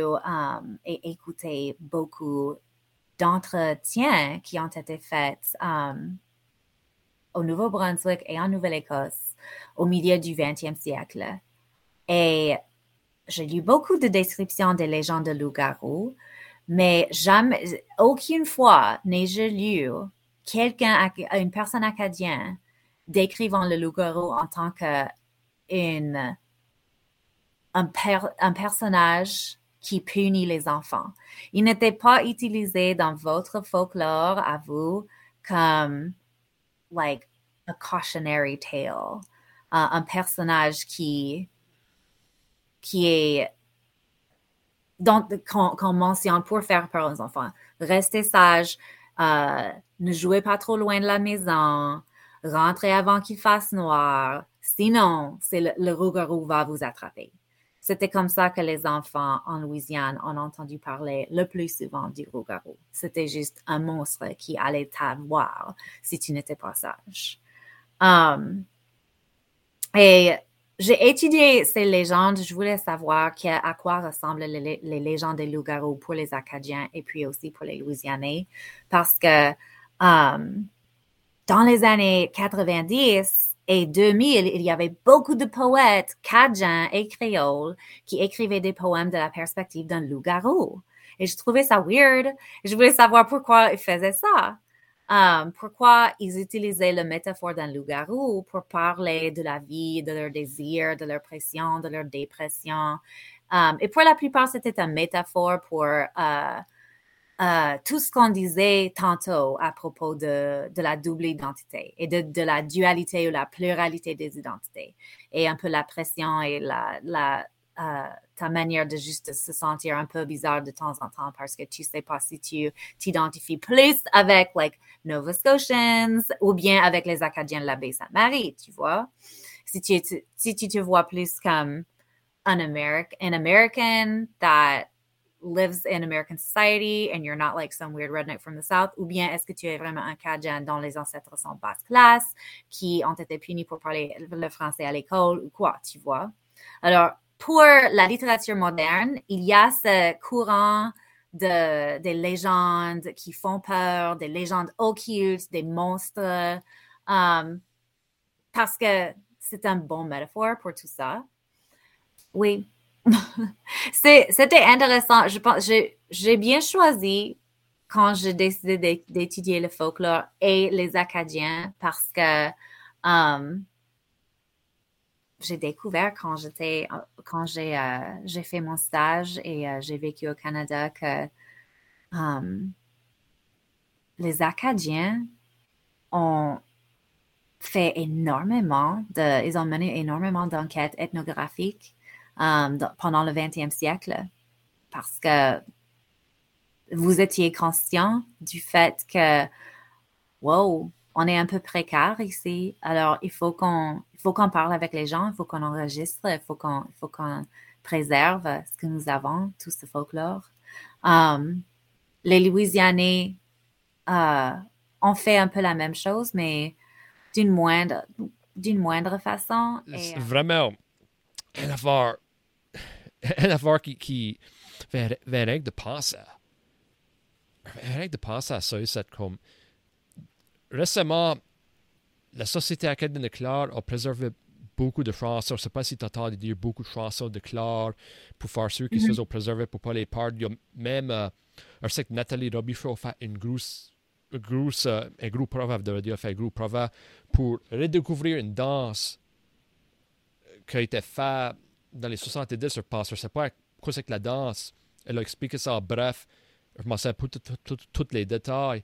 Speaker 2: et écouté beaucoup d'entretiens qui ont été faits au Nouveau-Brunswick et en Nouvelle-Écosse au milieu du 20e siècle. Et j'ai lu beaucoup de descriptions des légendes de loup-garou, mais jamais, aucune fois n'ai-je lu quelqu'un, une personne acadienne décrivant le loup-garou en tant que une, un, un personnage qui punit les enfants. Il n'était pas utilisé dans votre folklore à vous comme like a cautionary tale, uh, un personnage qui qui est qu'on mentionne pour faire peur aux enfants. Restez sage, euh, ne jouez pas trop loin de la maison, rentrez avant qu'il fasse noir, sinon c'est le, le rougarou va vous attraper. C'était comme ça que les enfants en Louisiane ont entendu parler le plus souvent du loup-garou. C'était juste un monstre qui allait t'avoir si tu n'étais pas sage. Um, et j'ai étudié ces légendes. Je voulais savoir à quoi ressemblent les, légendes des loups-garous pour les Acadiens et puis aussi pour les Louisianais. Parce que um, dans les années 90, et 2000, il y avait beaucoup de poètes cajuns et créoles qui écrivaient des poèmes de la perspective d'un loup-garou. Et je trouvais ça weird. Je voulais savoir pourquoi ils faisaient ça. Um, pourquoi ils utilisaient la métaphore d'un loup-garou pour parler de la vie, de leurs désirs, de leur pression, de leur dépression. Um, et pour la plupart, c'était une métaphore pour uh, uh, tout ce qu'on disait tantôt à propos de, la double identité et de, la dualité ou la pluralité des identités et un peu la pression et la, la uh, ta manière de juste se sentir un peu bizarre de temps en temps parce que tu sais pas si tu t'identifies plus avec like Nova Scotians ou bien avec les Acadiens de la baie Sainte-Marie, tu vois? Si tu, si tu te vois plus comme un American, an American that lives in American society and you're not like some weird redneck from the South, ou bien est-ce que tu es vraiment un Acadien dont les ancêtres sont basse classe, qui ont été punis pour parler le français à l'école ou quoi, tu vois? Alors, pour la littérature moderne, il y a ce courant de, des légendes qui font peur, des légendes occultes, des monstres, um, parce que c'est un bon métaphore pour tout ça. Oui. C'était intéressant. J'ai bien choisi quand j'ai décidé d'étudier le folklore et les Acadiens parce que um, j'ai découvert quand euh, j'ai fait mon stage et euh, j'ai vécu au Canada que um, les Acadiens ont fait énormément de ils ont mené énormément d'enquêtes ethnographiques um, pendant le 20e siècle parce que vous étiez conscient du fait que wow on est un peu précaire ici. Alors, il faut qu'on, faut qu'on parle avec les gens, il faut qu'on enregistre, il faut qu'on, faut qu'on préserve ce que nous avons, tout ce folklore. Um, les Louisianais euh, ont fait un peu la même chose, mais d'une moindre, d'une moindre façon.
Speaker 1: Et, euh, Vraiment, une affaire, une affaire qui, qui fait, de penser. de penser à ça, c'est comme récemment, la Société acadienne de Clare a préservé beaucoup de chansons. Je ne sais pas si tu entends dire beaucoup de chansons de Clare pour faire ceux qui mm -hmm. se sont préservés pour pas les perdre. Il y a même, euh, je sais que Nathalie Robichaud a fait une grosse, grosse, euh, un gros de radio, fait un gros proverbe pour redécouvrir une danse qui a été faite dans les 70, je pense. Je ne sais pas quoi c'est que la danse. Elle a expliqué ça en bref. Je ne sais pas tous les détails.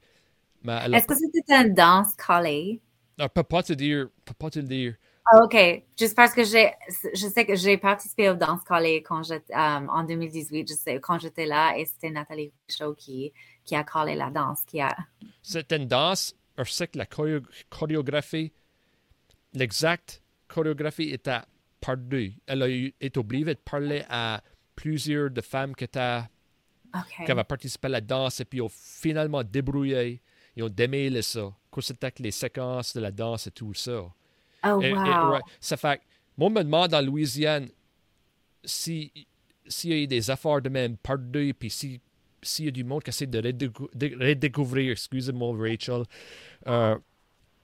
Speaker 2: Est-ce que c'était une danse collée?
Speaker 1: Non, peux pas te dire. Peux pas te le dire.
Speaker 2: Ah, OK. Juste parce que j'ai, je sais que j'ai participé collées quand j'étais, um, en 2018, je sais, quand j'étais là, et c'était Nathalie Richaud qui, qui a collé la danse. Qui a...
Speaker 1: C'était une danse, je sais que la chorégraphie, l'exacte chorégraphie était perdue. Elle a été obligée de parler à plusieurs de femmes qui, étaient, qui avaient participé à la danse et puis ont finalement débrouillé ils ont démêlé ça. Quoi c'était les séquences de la danse et tout ça.
Speaker 2: Oh, wow.
Speaker 1: Ça fait moi, me demande en Louisiane s'il y a eu des affaires de même perdues, puis s'il y a du monde qui essaie de, redécouvrir, excusez-moi, Rachel.
Speaker 2: Euh,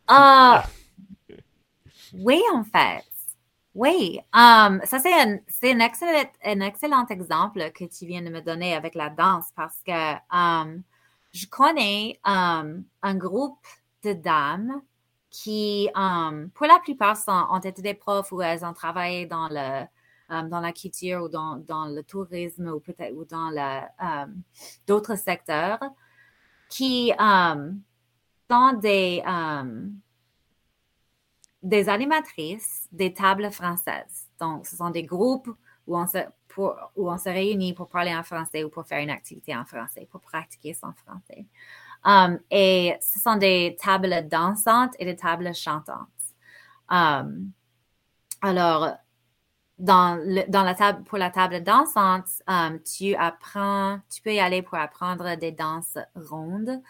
Speaker 2: ah! oui, en fait. Oui, um, ça c'est un, excellent, exemple que tu viens de me donner avec la danse parce que um, je connais um, un groupe de dames qui, pour la plupart, ont été des profs ou elles ont travaillé dans, le, dans la culture ou dans, dans le tourisme ou peut-être ou dans d'autres secteurs qui sont des, des animatrices des tables françaises. Donc, ce sont des groupes où on se, où on se réunit pour parler en français ou pour faire une activité en français, pour pratiquer son français. Um, et ce sont des tables dansantes et des tables chantantes. Um, alors, dans, dans la table, pour la table dansante, um, tu apprends, tu peux y aller pour apprendre des danses rondes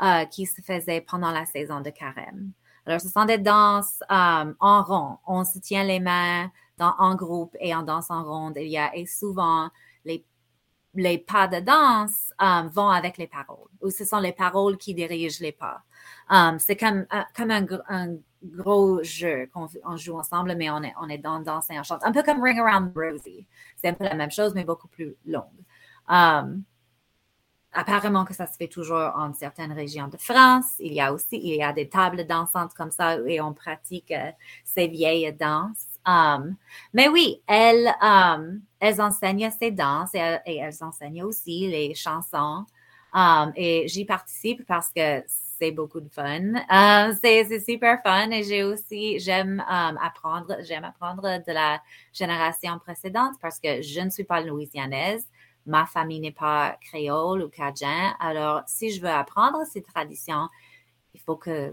Speaker 2: uh, qui se faisaient pendant la saison de carême. Alors, ce sont des danses en rond. On se tient les mains, en groupe et en danse en ronde. Il y a et souvent les, les pas de danse um, vont avec les paroles, ou ce sont les paroles qui dirigent les pas. Um, c'est comme, euh, comme un, gros jeu qu'on joue ensemble, mais on est, on est dans danser en chantant. Un peu comme Ring Around Rosie. C'est un peu la même chose, mais beaucoup plus longue. Apparemment que ça se fait toujours en certaines régions de France. Il y a aussi il y a des tables dansantes comme ça et on pratique euh, ces vieilles danses. Um, mais oui, elles, um, elles enseignent ces danses et, elles enseignent aussi les chansons. Um, et j'y participe parce que c'est beaucoup de fun. Uh, c'est super fun et j'ai aussi, j'aime apprendre, j'aime apprendre de la génération précédente parce que je ne suis pas louisianaise. Ma famille n'est pas créole ou cajun. Alors, si je veux apprendre ces traditions, il faut que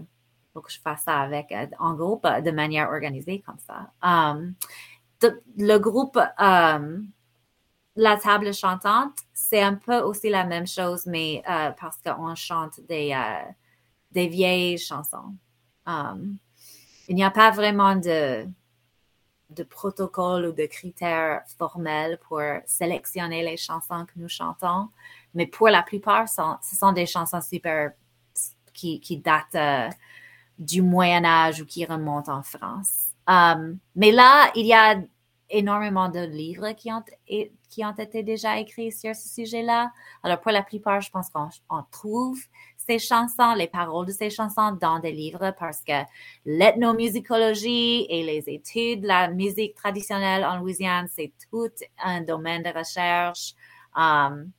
Speaker 2: je fasse ça avec, euh, en groupe, de manière organisée comme ça. Um, le groupe, um, la table chantante, c'est un peu aussi la même chose, mais euh, parce qu'on chante des, euh, vieilles chansons. Um, il n'y a pas vraiment de, de protocole ou de critères formels pour sélectionner les chansons que nous chantons, mais pour la plupart, ce sont des chansons super qui, qui datent du Moyen Âge ou qui remonte en France. Um, mais là, il y a énormément de livres qui ont, qui ont été déjà écrits sur ce sujet-là. Alors, pour la plupart, je pense qu'on trouve ces chansons, les paroles de ces chansons dans des livres parce que l'ethnomusicologie et les études de la musique traditionnelle en Louisiane, c'est tout un domaine de recherche. Um,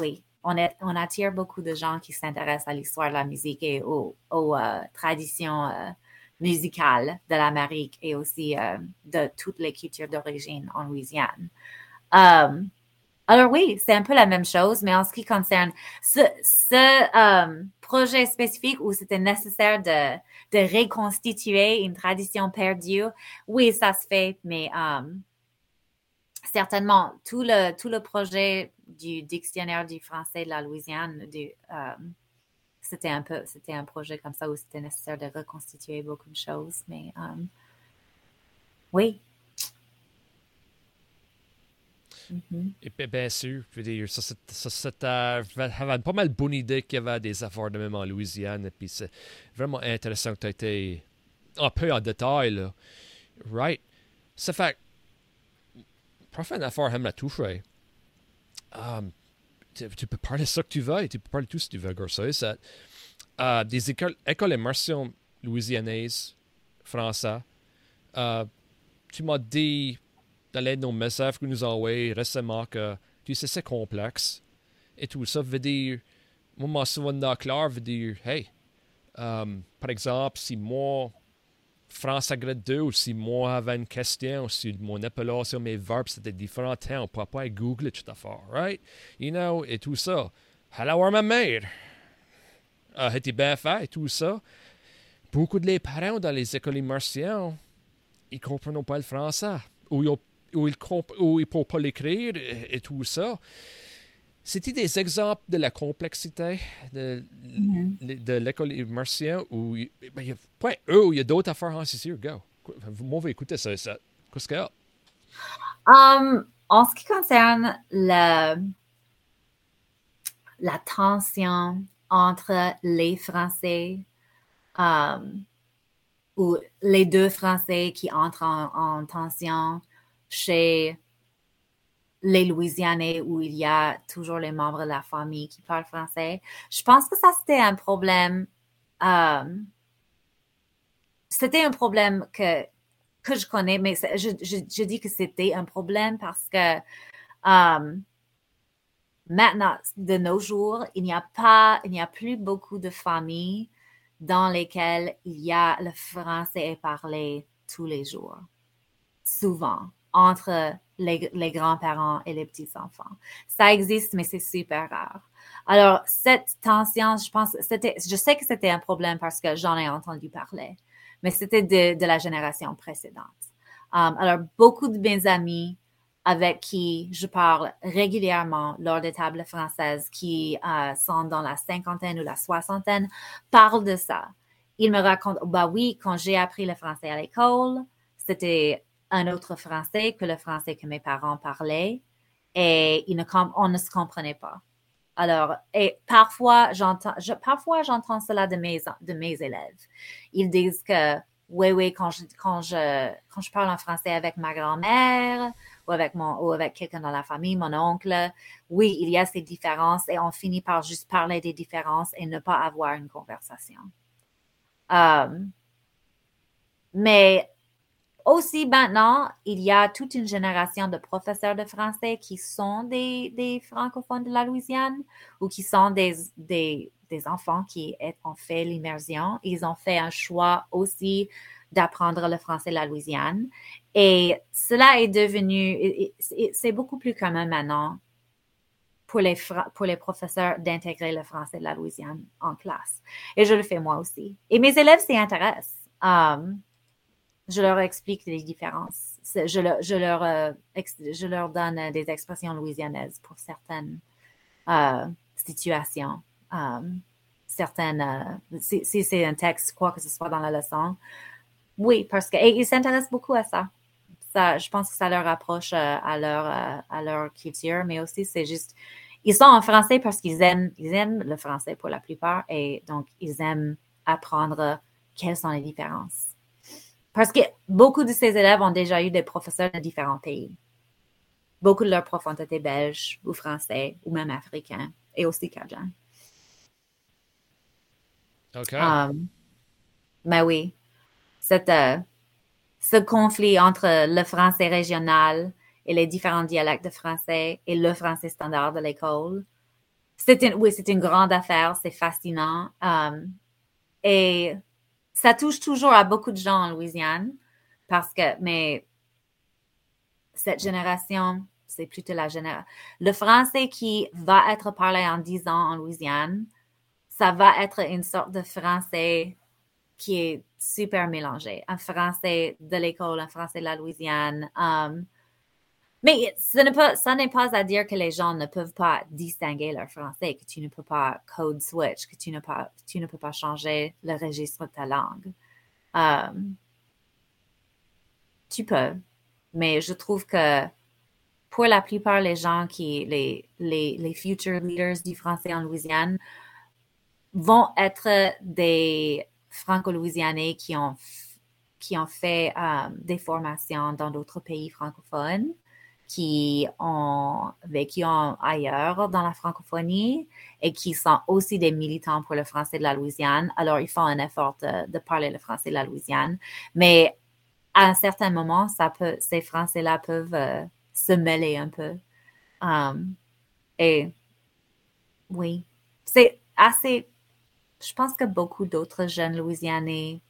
Speaker 2: oui, on, attire beaucoup de gens qui s'intéressent à l'histoire de la musique et aux, euh, traditions euh, musicales de l'Amérique et aussi euh, de toutes les cultures d'origine en Louisiane. Alors oui, c'est un peu la même chose, mais en ce qui concerne ce, projet spécifique où c'était nécessaire de, reconstituer une tradition perdue, oui, ça se fait, mais certainement, tout le, tout le projet du dictionnaire du français de la Louisiane, euh, c'était un peu, c'était un projet comme ça où c'était nécessaire de reconstituer beaucoup de choses, mais euh, oui.
Speaker 1: Mm-hmm. Et bien sûr, je veux dire, ça, c'était pas mal bonne idée qu'il y avait des affaires de même en Louisiane, puis c'est vraiment intéressant que tu été un peu en détail, là. Right? Ça fait faire une affaire à. Um, tu, peux parler ça que tu veux et tu peux parler tout ce que tu veux, Garçon. Ça, uh, des écoles, écoles immersion louisianaises, français. Uh, tu m'as dit dans de nos messages que nous envoyés récemment que tu sais, c'est complexe. Et tout ça veut dire, moi, souvent dans clair, veut dire, hey, um, par exemple, si moi, France grade 2 ou si moi avait une question si mon appellation, mes verbes c'était différent, on ne peut pas googler toute affaire, right? You know, et tout ça. Hello, ma mère. a été bien fait et tout ça. Beaucoup de les parents dans les écoles immersions, ils ne comprennent pas le français. Ou ils ne peuvent pas l'écrire et tout ça. C'était des exemples de la complexité de, mm-hmm. de l'école immersion où ben, il y a pas eux, il y a d'autres affaires en sûr. Go. Moi, vais écouter ça. ça. Qu'est-ce qu'il y a?
Speaker 2: Um, en ce qui concerne la, la tension entre les Français um, ou les deux Français qui entrent en, en tension chez les Louisianais où il y a toujours les membres de la famille qui parlent français. Je pense que ça, c'était un problème. Euh, c'était un problème que, je connais, mais je, dis que c'était un problème parce que euh, maintenant, de nos jours, il n'y a pas, il n'y a plus beaucoup de familles dans lesquelles il y a le français parlé tous les jours. Souvent entre les, grands-parents et les petits-enfants. Ça existe, mais c'est super rare. Alors, cette tension, je pense, c'était, je sais que c'était un problème parce que j'en ai entendu parler, mais c'était de, la génération précédente. Um, alors, beaucoup de mes amis avec qui je parle régulièrement lors des tables françaises qui euh, sont dans la cinquantaine ou la soixantaine parlent de ça. Ils me racontent, bah oui, quand j'ai appris le français à l'école, c'était un autre français que le français que mes parents parlaient et il ne, on ne se comprenait pas. Alors, et parfois, j'entends, j'entends cela de mes, de élèves. Ils disent que, oui, oui, quand je, quand je, parle en français avec ma grand-mère ou avec mon, ou quelqu'un dans la famille, mon oncle, oui, il y a ces différences et on finit par juste parler des différences et ne pas avoir une conversation. Euh, mais aussi maintenant, il y a toute une génération de professeurs de français qui sont des, francophones de la Louisiane ou qui sont des, des, enfants qui ont fait l'immersion. Ils ont fait un choix aussi d'apprendre le français de la Louisiane. Et cela est devenu, c'est beaucoup plus commun maintenant pour les, professeurs d'intégrer le français de la Louisiane en classe. Et je le fais moi aussi. Et mes élèves s'y intéressent. Um, je leur explique les différences. Euh, je leur donne euh, des expressions louisianaises pour certaines euh, situations. certaines, si, c'est un texte, quoi que ce soit dans la leçon. Oui, parce qu'ils s'intéressent beaucoup à ça. ça. Je pense que ça leur approche à, leur, à leur culture, mais aussi c'est juste, ils sont en français parce qu'ils aiment, ils aiment le français pour la plupart et donc ils aiment apprendre quelles sont les différences. Parce que beaucoup de ces élèves ont déjà eu des professeurs de différents pays. Beaucoup de leurs profs ont été belges ou français ou même africains et aussi cajuns.
Speaker 1: OK.
Speaker 2: Um, mais oui, euh, ce conflit entre le français régional et les différents dialectes de français et le français standard de l'école, c'est une, oui, c'est une grande affaire, c'est fascinant. Um, et ça touche toujours à beaucoup de gens en Louisiane parce que, mais cette génération, c'est plutôt la génération. Le français qui va être parlé en 10 ans en Louisiane, ça va être une sorte de français qui est super mélangé. Un français de l'école, un français de la Louisiane. Um, mais ce n'est pas, ça n'est pas à dire que les gens ne peuvent pas distinguer leur français, que tu ne peux pas code switch, que tu ne, peux pas changer le registre de ta langue. Euh, tu peux, mais je trouve que pour la plupart les gens qui, les, les, les future leaders du français en Louisiane, vont être des franco-louisianais qui ont, qui ont fait euh, des formations dans d'autres pays francophones qui ont vécu ailleurs dans la francophonie et qui sont aussi des militants pour le français de la Louisiane. Alors, ils font un effort de, parler le français de la Louisiane. Mais à un certain moment, ça peut, ces français-là peuvent euh, se mêler un peu. Um, et oui, c'est assez. Je pense que beaucoup d'autres jeunes Louisianais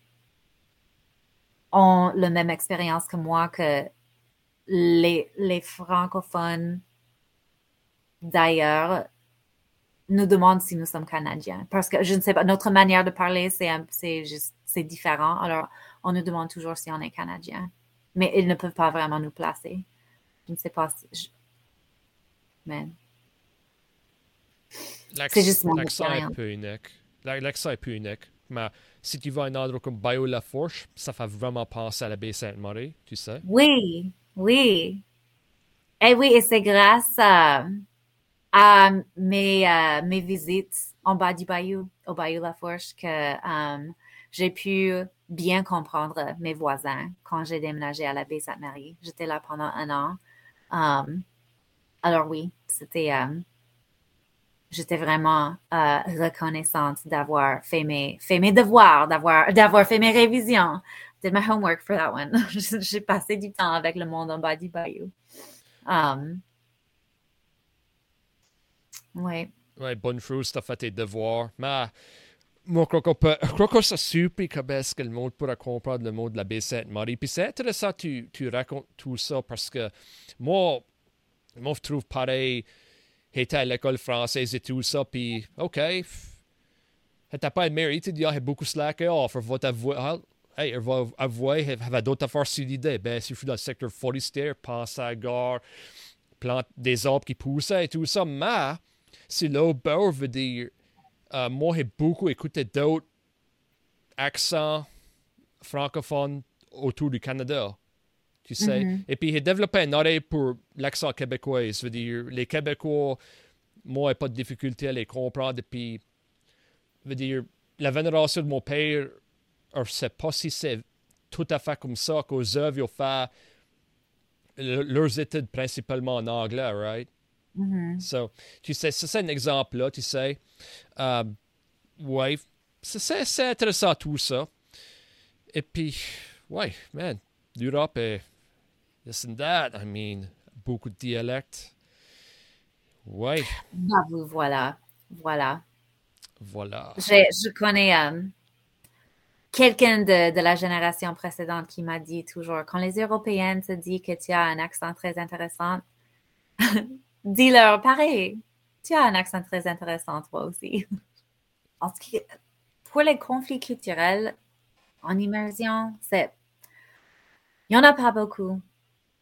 Speaker 2: ont la même expérience que moi que les, les francophones d'ailleurs nous demandent si nous sommes canadiens. Parce que je ne sais pas, notre manière de parler, c'est juste, c'est différent. Alors, on nous demande toujours si on est canadien. Mais ils ne peuvent pas vraiment nous placer. Je ne sais pas si. Mais.
Speaker 1: C'est juste mon L'accent est un peu unique. L'accent est peu unique. Mais si tu vas à un endroit comme Bayou-La-Fourche, ça fait vraiment penser à la baie Sainte-Marie, tu sais?
Speaker 2: Oui, oui. Et eh oui, et c'est grâce à, mes, euh, mes visites en bas du bayou, au bayou La Fourche, que euh, j'ai pu bien comprendre mes voisins quand j'ai déménagé à la baie Sainte-Marie. J'étais là pendant un an. Um, alors oui, c'était... j'étais vraiment euh, reconnaissante d'avoir fait mes, fait mes devoirs, d'avoir fait mes révisions, did my homework for that one. J'ai passé du temps avec le monde en bas du bayou. Um,
Speaker 1: oui. Oui, bonne chose, tu as fait tes devoirs. Mais moi, je crois que super comment est-ce que le monde pourra comprendre le monde de la baie Sainte-Marie. Puis c'est intéressant que tu, tu racontes tout ça parce que moi, moi je trouve pareil, j'étais à l'école française et tout ça, puis OK, t'as pas aimé, tu dis, il y a beaucoup slacké off, votre voix hey, elle va avouer, elle avait d'autres affaires sur l'idée. Ben, si je suis dans le secteur forestier, pense à la gare, plante des arbres qui poussaient et tout ça. Mais, là où veut dire, euh, moi, j'ai beaucoup écouté d'autres accents francophones autour du Canada. Tu sais. Mm-hmm. Et puis, j'ai développé un oreille pour l'accent québécois. Je veux dire, les Québécois moi, pas de difficulté à les comprendre. Puis, veut dire, la vénération de mon père, je ne sais pas si c'est tout à fait comme ça qu'aux œuvres, ils font leurs études principalement en anglais, right?
Speaker 2: Mhm.
Speaker 1: So, tu sais, c'est un exemple là, tu sais. Euh, ouais, c'est intéressant tout ça. Et puis, ouais, man, l'Europe est this and that. I mean, beaucoup de dialectes. Ouais,
Speaker 2: Ah, voilà, voilà.
Speaker 1: voilà.
Speaker 2: Je, je connais euh, quelqu'un de, de la génération précédente qui m'a dit toujours, quand les Européennes te disent que tu as un accent très intéressant, dis-leur, pareil, tu as un accent très intéressant toi aussi. En ce qui- pour les conflits culturels en immersion, c'est, il n'y en a pas beaucoup.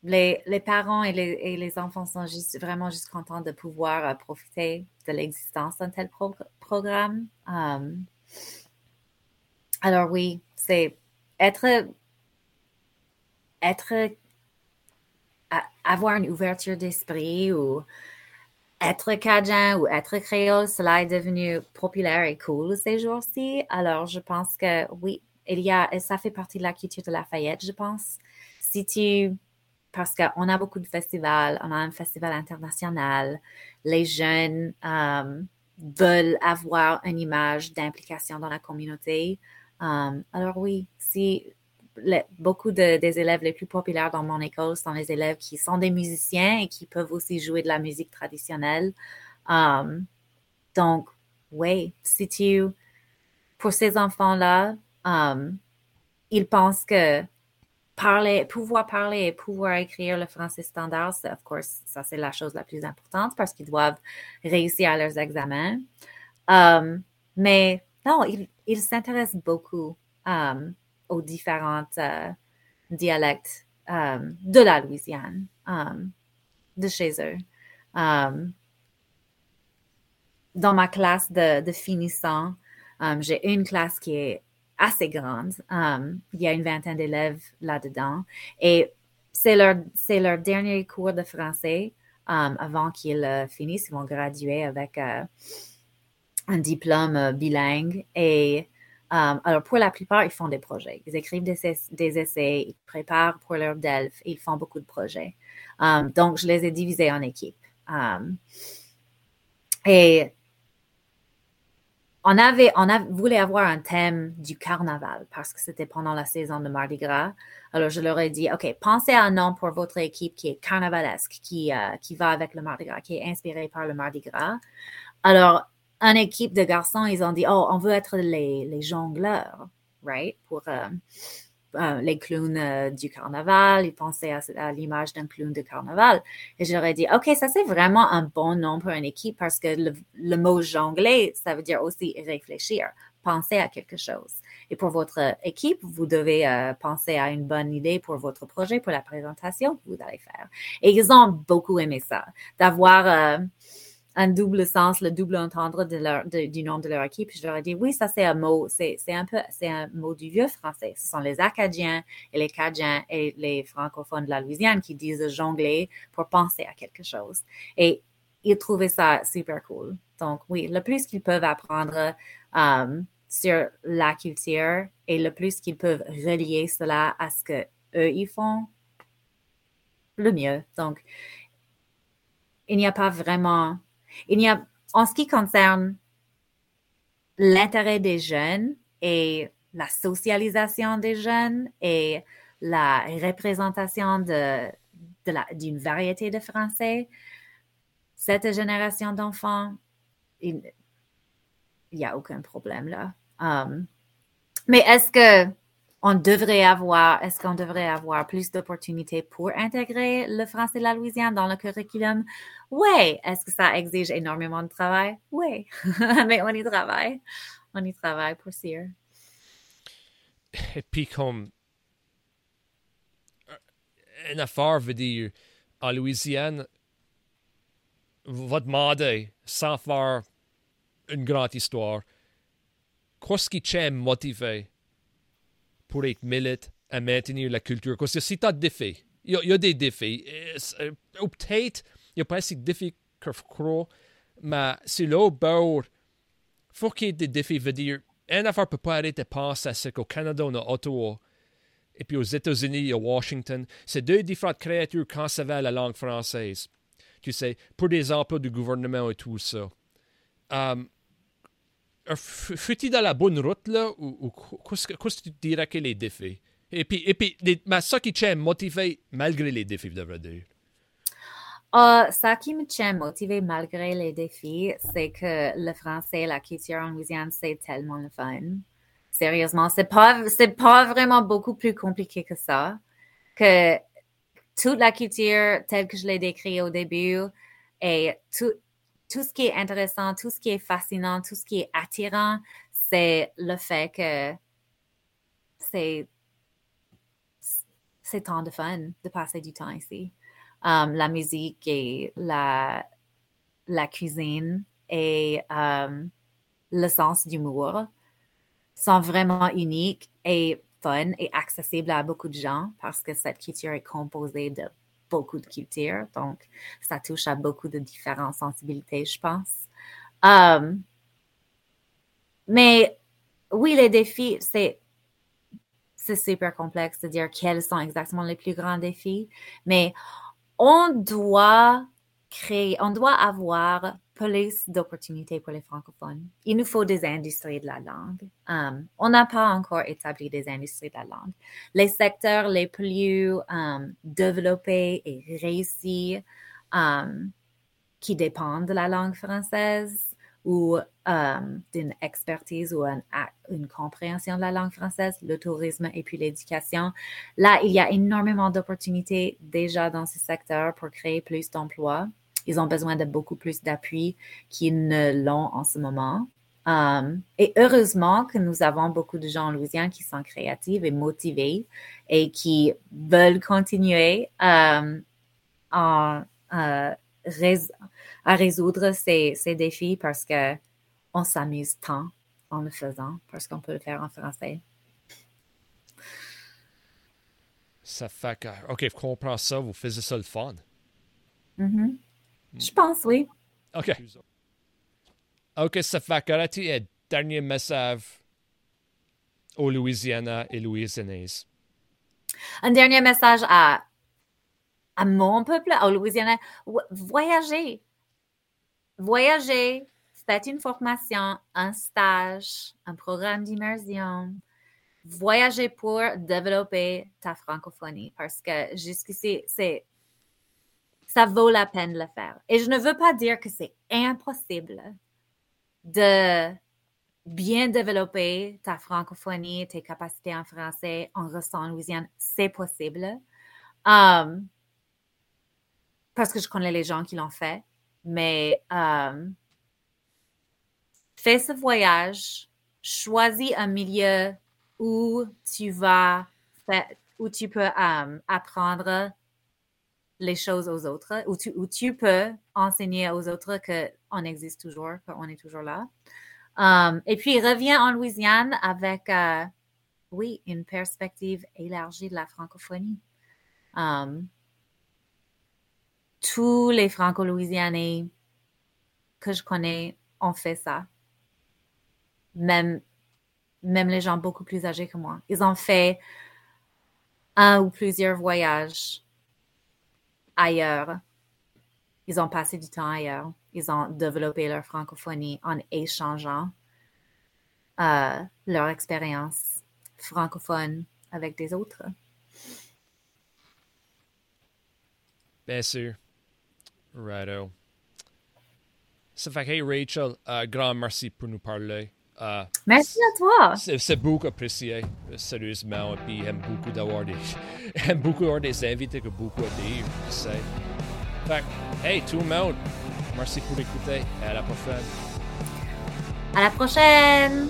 Speaker 2: Les, les parents et les, et les enfants sont juste, vraiment juste contents de pouvoir euh, profiter de l'existence d'un tel pro- programme. Um, alors oui, c'est être, être, avoir une ouverture d'esprit ou être cajun ou être créole, cela est devenu populaire et cool ces jours-ci. Alors je pense que oui, il y a, ça fait partie de la culture de Lafayette, je pense. Si tu, parce qu'on a beaucoup de festivals, on a un festival international, les jeunes euh, veulent avoir une image d'implication dans la communauté. Um, alors oui, si beaucoup de- des élèves les plus populaires dans mon école sont les élèves qui sont des musiciens et qui peuvent aussi jouer de la musique traditionnelle. Um, donc, oui, si tu, pour ces enfants-là, um, ils pensent que parler, pouvoir parler et pouvoir écrire le français standard, c'est, of course, ça c'est la chose la plus importante parce qu'ils doivent réussir à leurs examens. Mais non, ils, ils s'intéressent beaucoup um, aux différents euh, dialectes um, de la Louisiane, um, de chez eux. Dans ma classe de, de finissants, um, j'ai une classe qui est assez grande. Il y a une vingtaine d'élèves là-dedans. Et c'est leur, c'est leur dernier cours de français avant qu'ils euh, finissent. Ils vont graduer avec euh, un diplôme euh, bilingue. Et um, alors, pour la plupart, ils font des projets. Ils écrivent des, ess- des essais, ils préparent pour leur DELF, ils font beaucoup de projets. Um, donc, je les ai divisés en équipes. Et on avait, on voulait avoir un thème du carnaval parce que c'était pendant la saison de Mardi Gras. Alors, je leur ai dit, OK, pensez à un nom pour votre équipe qui est carnavalesque, qui, euh, qui va avec le Mardi Gras, qui est inspiré par le Mardi Gras. Alors, une équipe de garçons, ils ont dit, oh, on veut être les, les jongleurs, right? Pour euh, euh, les clowns euh, du carnaval. Ils pensaient à, l'image d'un clown de carnaval. Et j'aurais dit, OK, ça c'est vraiment un bon nom pour une équipe parce que le, mot jongler, ça veut dire aussi réfléchir, penser à quelque chose. Et pour votre équipe, vous devez penser à une bonne idée pour votre projet, pour la présentation que vous allez faire. Et ils ont beaucoup aimé ça, d'avoir un double sens, le double entendre de leur, du nom de leur équipe. Je leur ai dit, oui, ça c'est un mot, c'est un peu, c'est un mot du vieux français. Ce sont les Acadiens et les Cajuns et les francophones de la Louisiane qui disent jongler pour penser à quelque chose. Et ils trouvaient ça super cool. Donc oui, le plus qu'ils peuvent apprendre um, sur la culture et le plus qu'ils peuvent relier cela à ce que eux ils font, le mieux. Donc, il n'y a pas vraiment, il n'y a, en ce qui concerne l'intérêt des jeunes et la socialisation des jeunes et la représentation de, d'une variété de Français, cette génération d'enfants, il n'y a aucun problème là. Um, mais est-ce que on devrait avoir, est-ce qu'on devrait avoir plus d'opportunités pour intégrer le français de la Louisiane dans le curriculum? Oui. Est-ce que ça exige énormément de travail? Oui. Mais on y travaille. On y travaille pour sûr.
Speaker 1: Et puis comme une affaire veut dire en Louisiane, va demander sans faire une grande histoire, qu'est-ce qui t'aime motivé pour être milite à maintenir la culture? Parce que si tu as des défis, il y, a- des défis. Ou peut-être, il y a pas assez de défis que je crois, Mais là, bord, faut qu'il y ait des défis. veut dire, une affaire peut pas arrêter de qu'au Canada, on a Ottawa, et puis aux États-Unis, à Washington, c'est deux différentes créatures quand ça la langue française. Tu sais, pour des emplois du gouvernement et tout ça. Um, Fut-il dans la bonne route, là, ou, qu'est-ce que tu dirais que les défis? Et puis, et puis mais ça qui tient motivé malgré les défis, de vrai dire.
Speaker 2: Uh, ça qui me tient motivé malgré les défis, c'est que le français, la culture en Louisiane, c'est tellement le fun. Sérieusement, c'est pas, c'est pas vraiment beaucoup plus compliqué que ça. Que toute la culture telle que je l'ai décrite au début et tout, tout ce qui est intéressant, tout ce qui est fascinant, tout ce qui est attirant, c'est le fait que c'est c'est tant de fun de passer du temps ici. Um, la musique et la, la cuisine et um, le sens d'humour sont vraiment uniques et fun et accessibles à beaucoup de gens parce que cette culture est composée de beaucoup de cultures. Donc, ça touche à beaucoup de différentes sensibilités, je pense. Um, mais oui, les défis, c'est c'est super complexe de dire quels sont exactement les plus grands défis, mais on doit créer, on doit avoir plus d'opportunités pour les francophones. Il nous faut des industries de la langue. Um, on n'a pas encore établi des industries de la langue. Les secteurs les plus um, développés et réussis um, qui dépendent de la langue française ou d'une expertise ou une compréhension de la langue française, le tourisme et puis l'éducation. Là, il y a énormément d'opportunités déjà dans ce secteur pour créer plus d'emplois ils ont besoin de beaucoup plus d'appui qu'ils ne l'ont en ce moment. Um, et heureusement que nous avons beaucoup de gens en Louisiane qui sont créatifs et motivés et qui veulent continuer um, à, à, résoudre ces, ces, défis parce que on s'amuse tant en le faisant, parce qu'on peut le faire en français.
Speaker 1: Ça fait que, OK, je comprends ça, vous faites ça le fun.
Speaker 2: Mm-hmm. Je pense, oui.
Speaker 1: OK. OK, ça fait que dernier message aux Louisiana et Louisianaises.
Speaker 2: Un dernier message à, à mon peuple, au Louisiana. Voyagez. Voyagez. Faites une formation, un stage, un programme d'immersion. Voyagez pour développer ta francophonie parce que jusqu'ici, c'est ça vaut la peine de le faire. Et je ne veux pas dire que c'est impossible de bien développer ta francophonie, tes capacités en français en restant en Louisiane. C'est possible. Um, parce que je connais les gens qui l'ont fait. Mais um, fais ce voyage, choisis un milieu où tu vas, où tu peux um, apprendre les choses aux autres, où tu, où tu peux enseigner aux autres qu'on existe toujours, qu'on est toujours là. Um, et puis, reviens en Louisiane avec, euh, oui, une perspective élargie de la francophonie. Um, tous les franco-louisianais que je connais ont fait ça. Même, même les gens beaucoup plus âgés que moi. Ils ont fait un ou plusieurs voyages ailleurs. Ils ont passé du temps ailleurs. Ils ont développé leur francophonie en échangeant euh, leur expérience francophone avec des autres.
Speaker 1: Bien sûr. Righto. Ça fait que, Rachel, uh, grand merci pour nous parler.
Speaker 2: Uh, Merci à toi.
Speaker 1: C'est beaucoup apprécié, sérieusement. Et puis, j'aime beaucoup d'avoir des, j'aime beaucoup d'avoir des invités que beaucoup. Tu sais. Fait hey, tout le monde, merci pour écouter. À la prochaine.
Speaker 2: À la prochaine.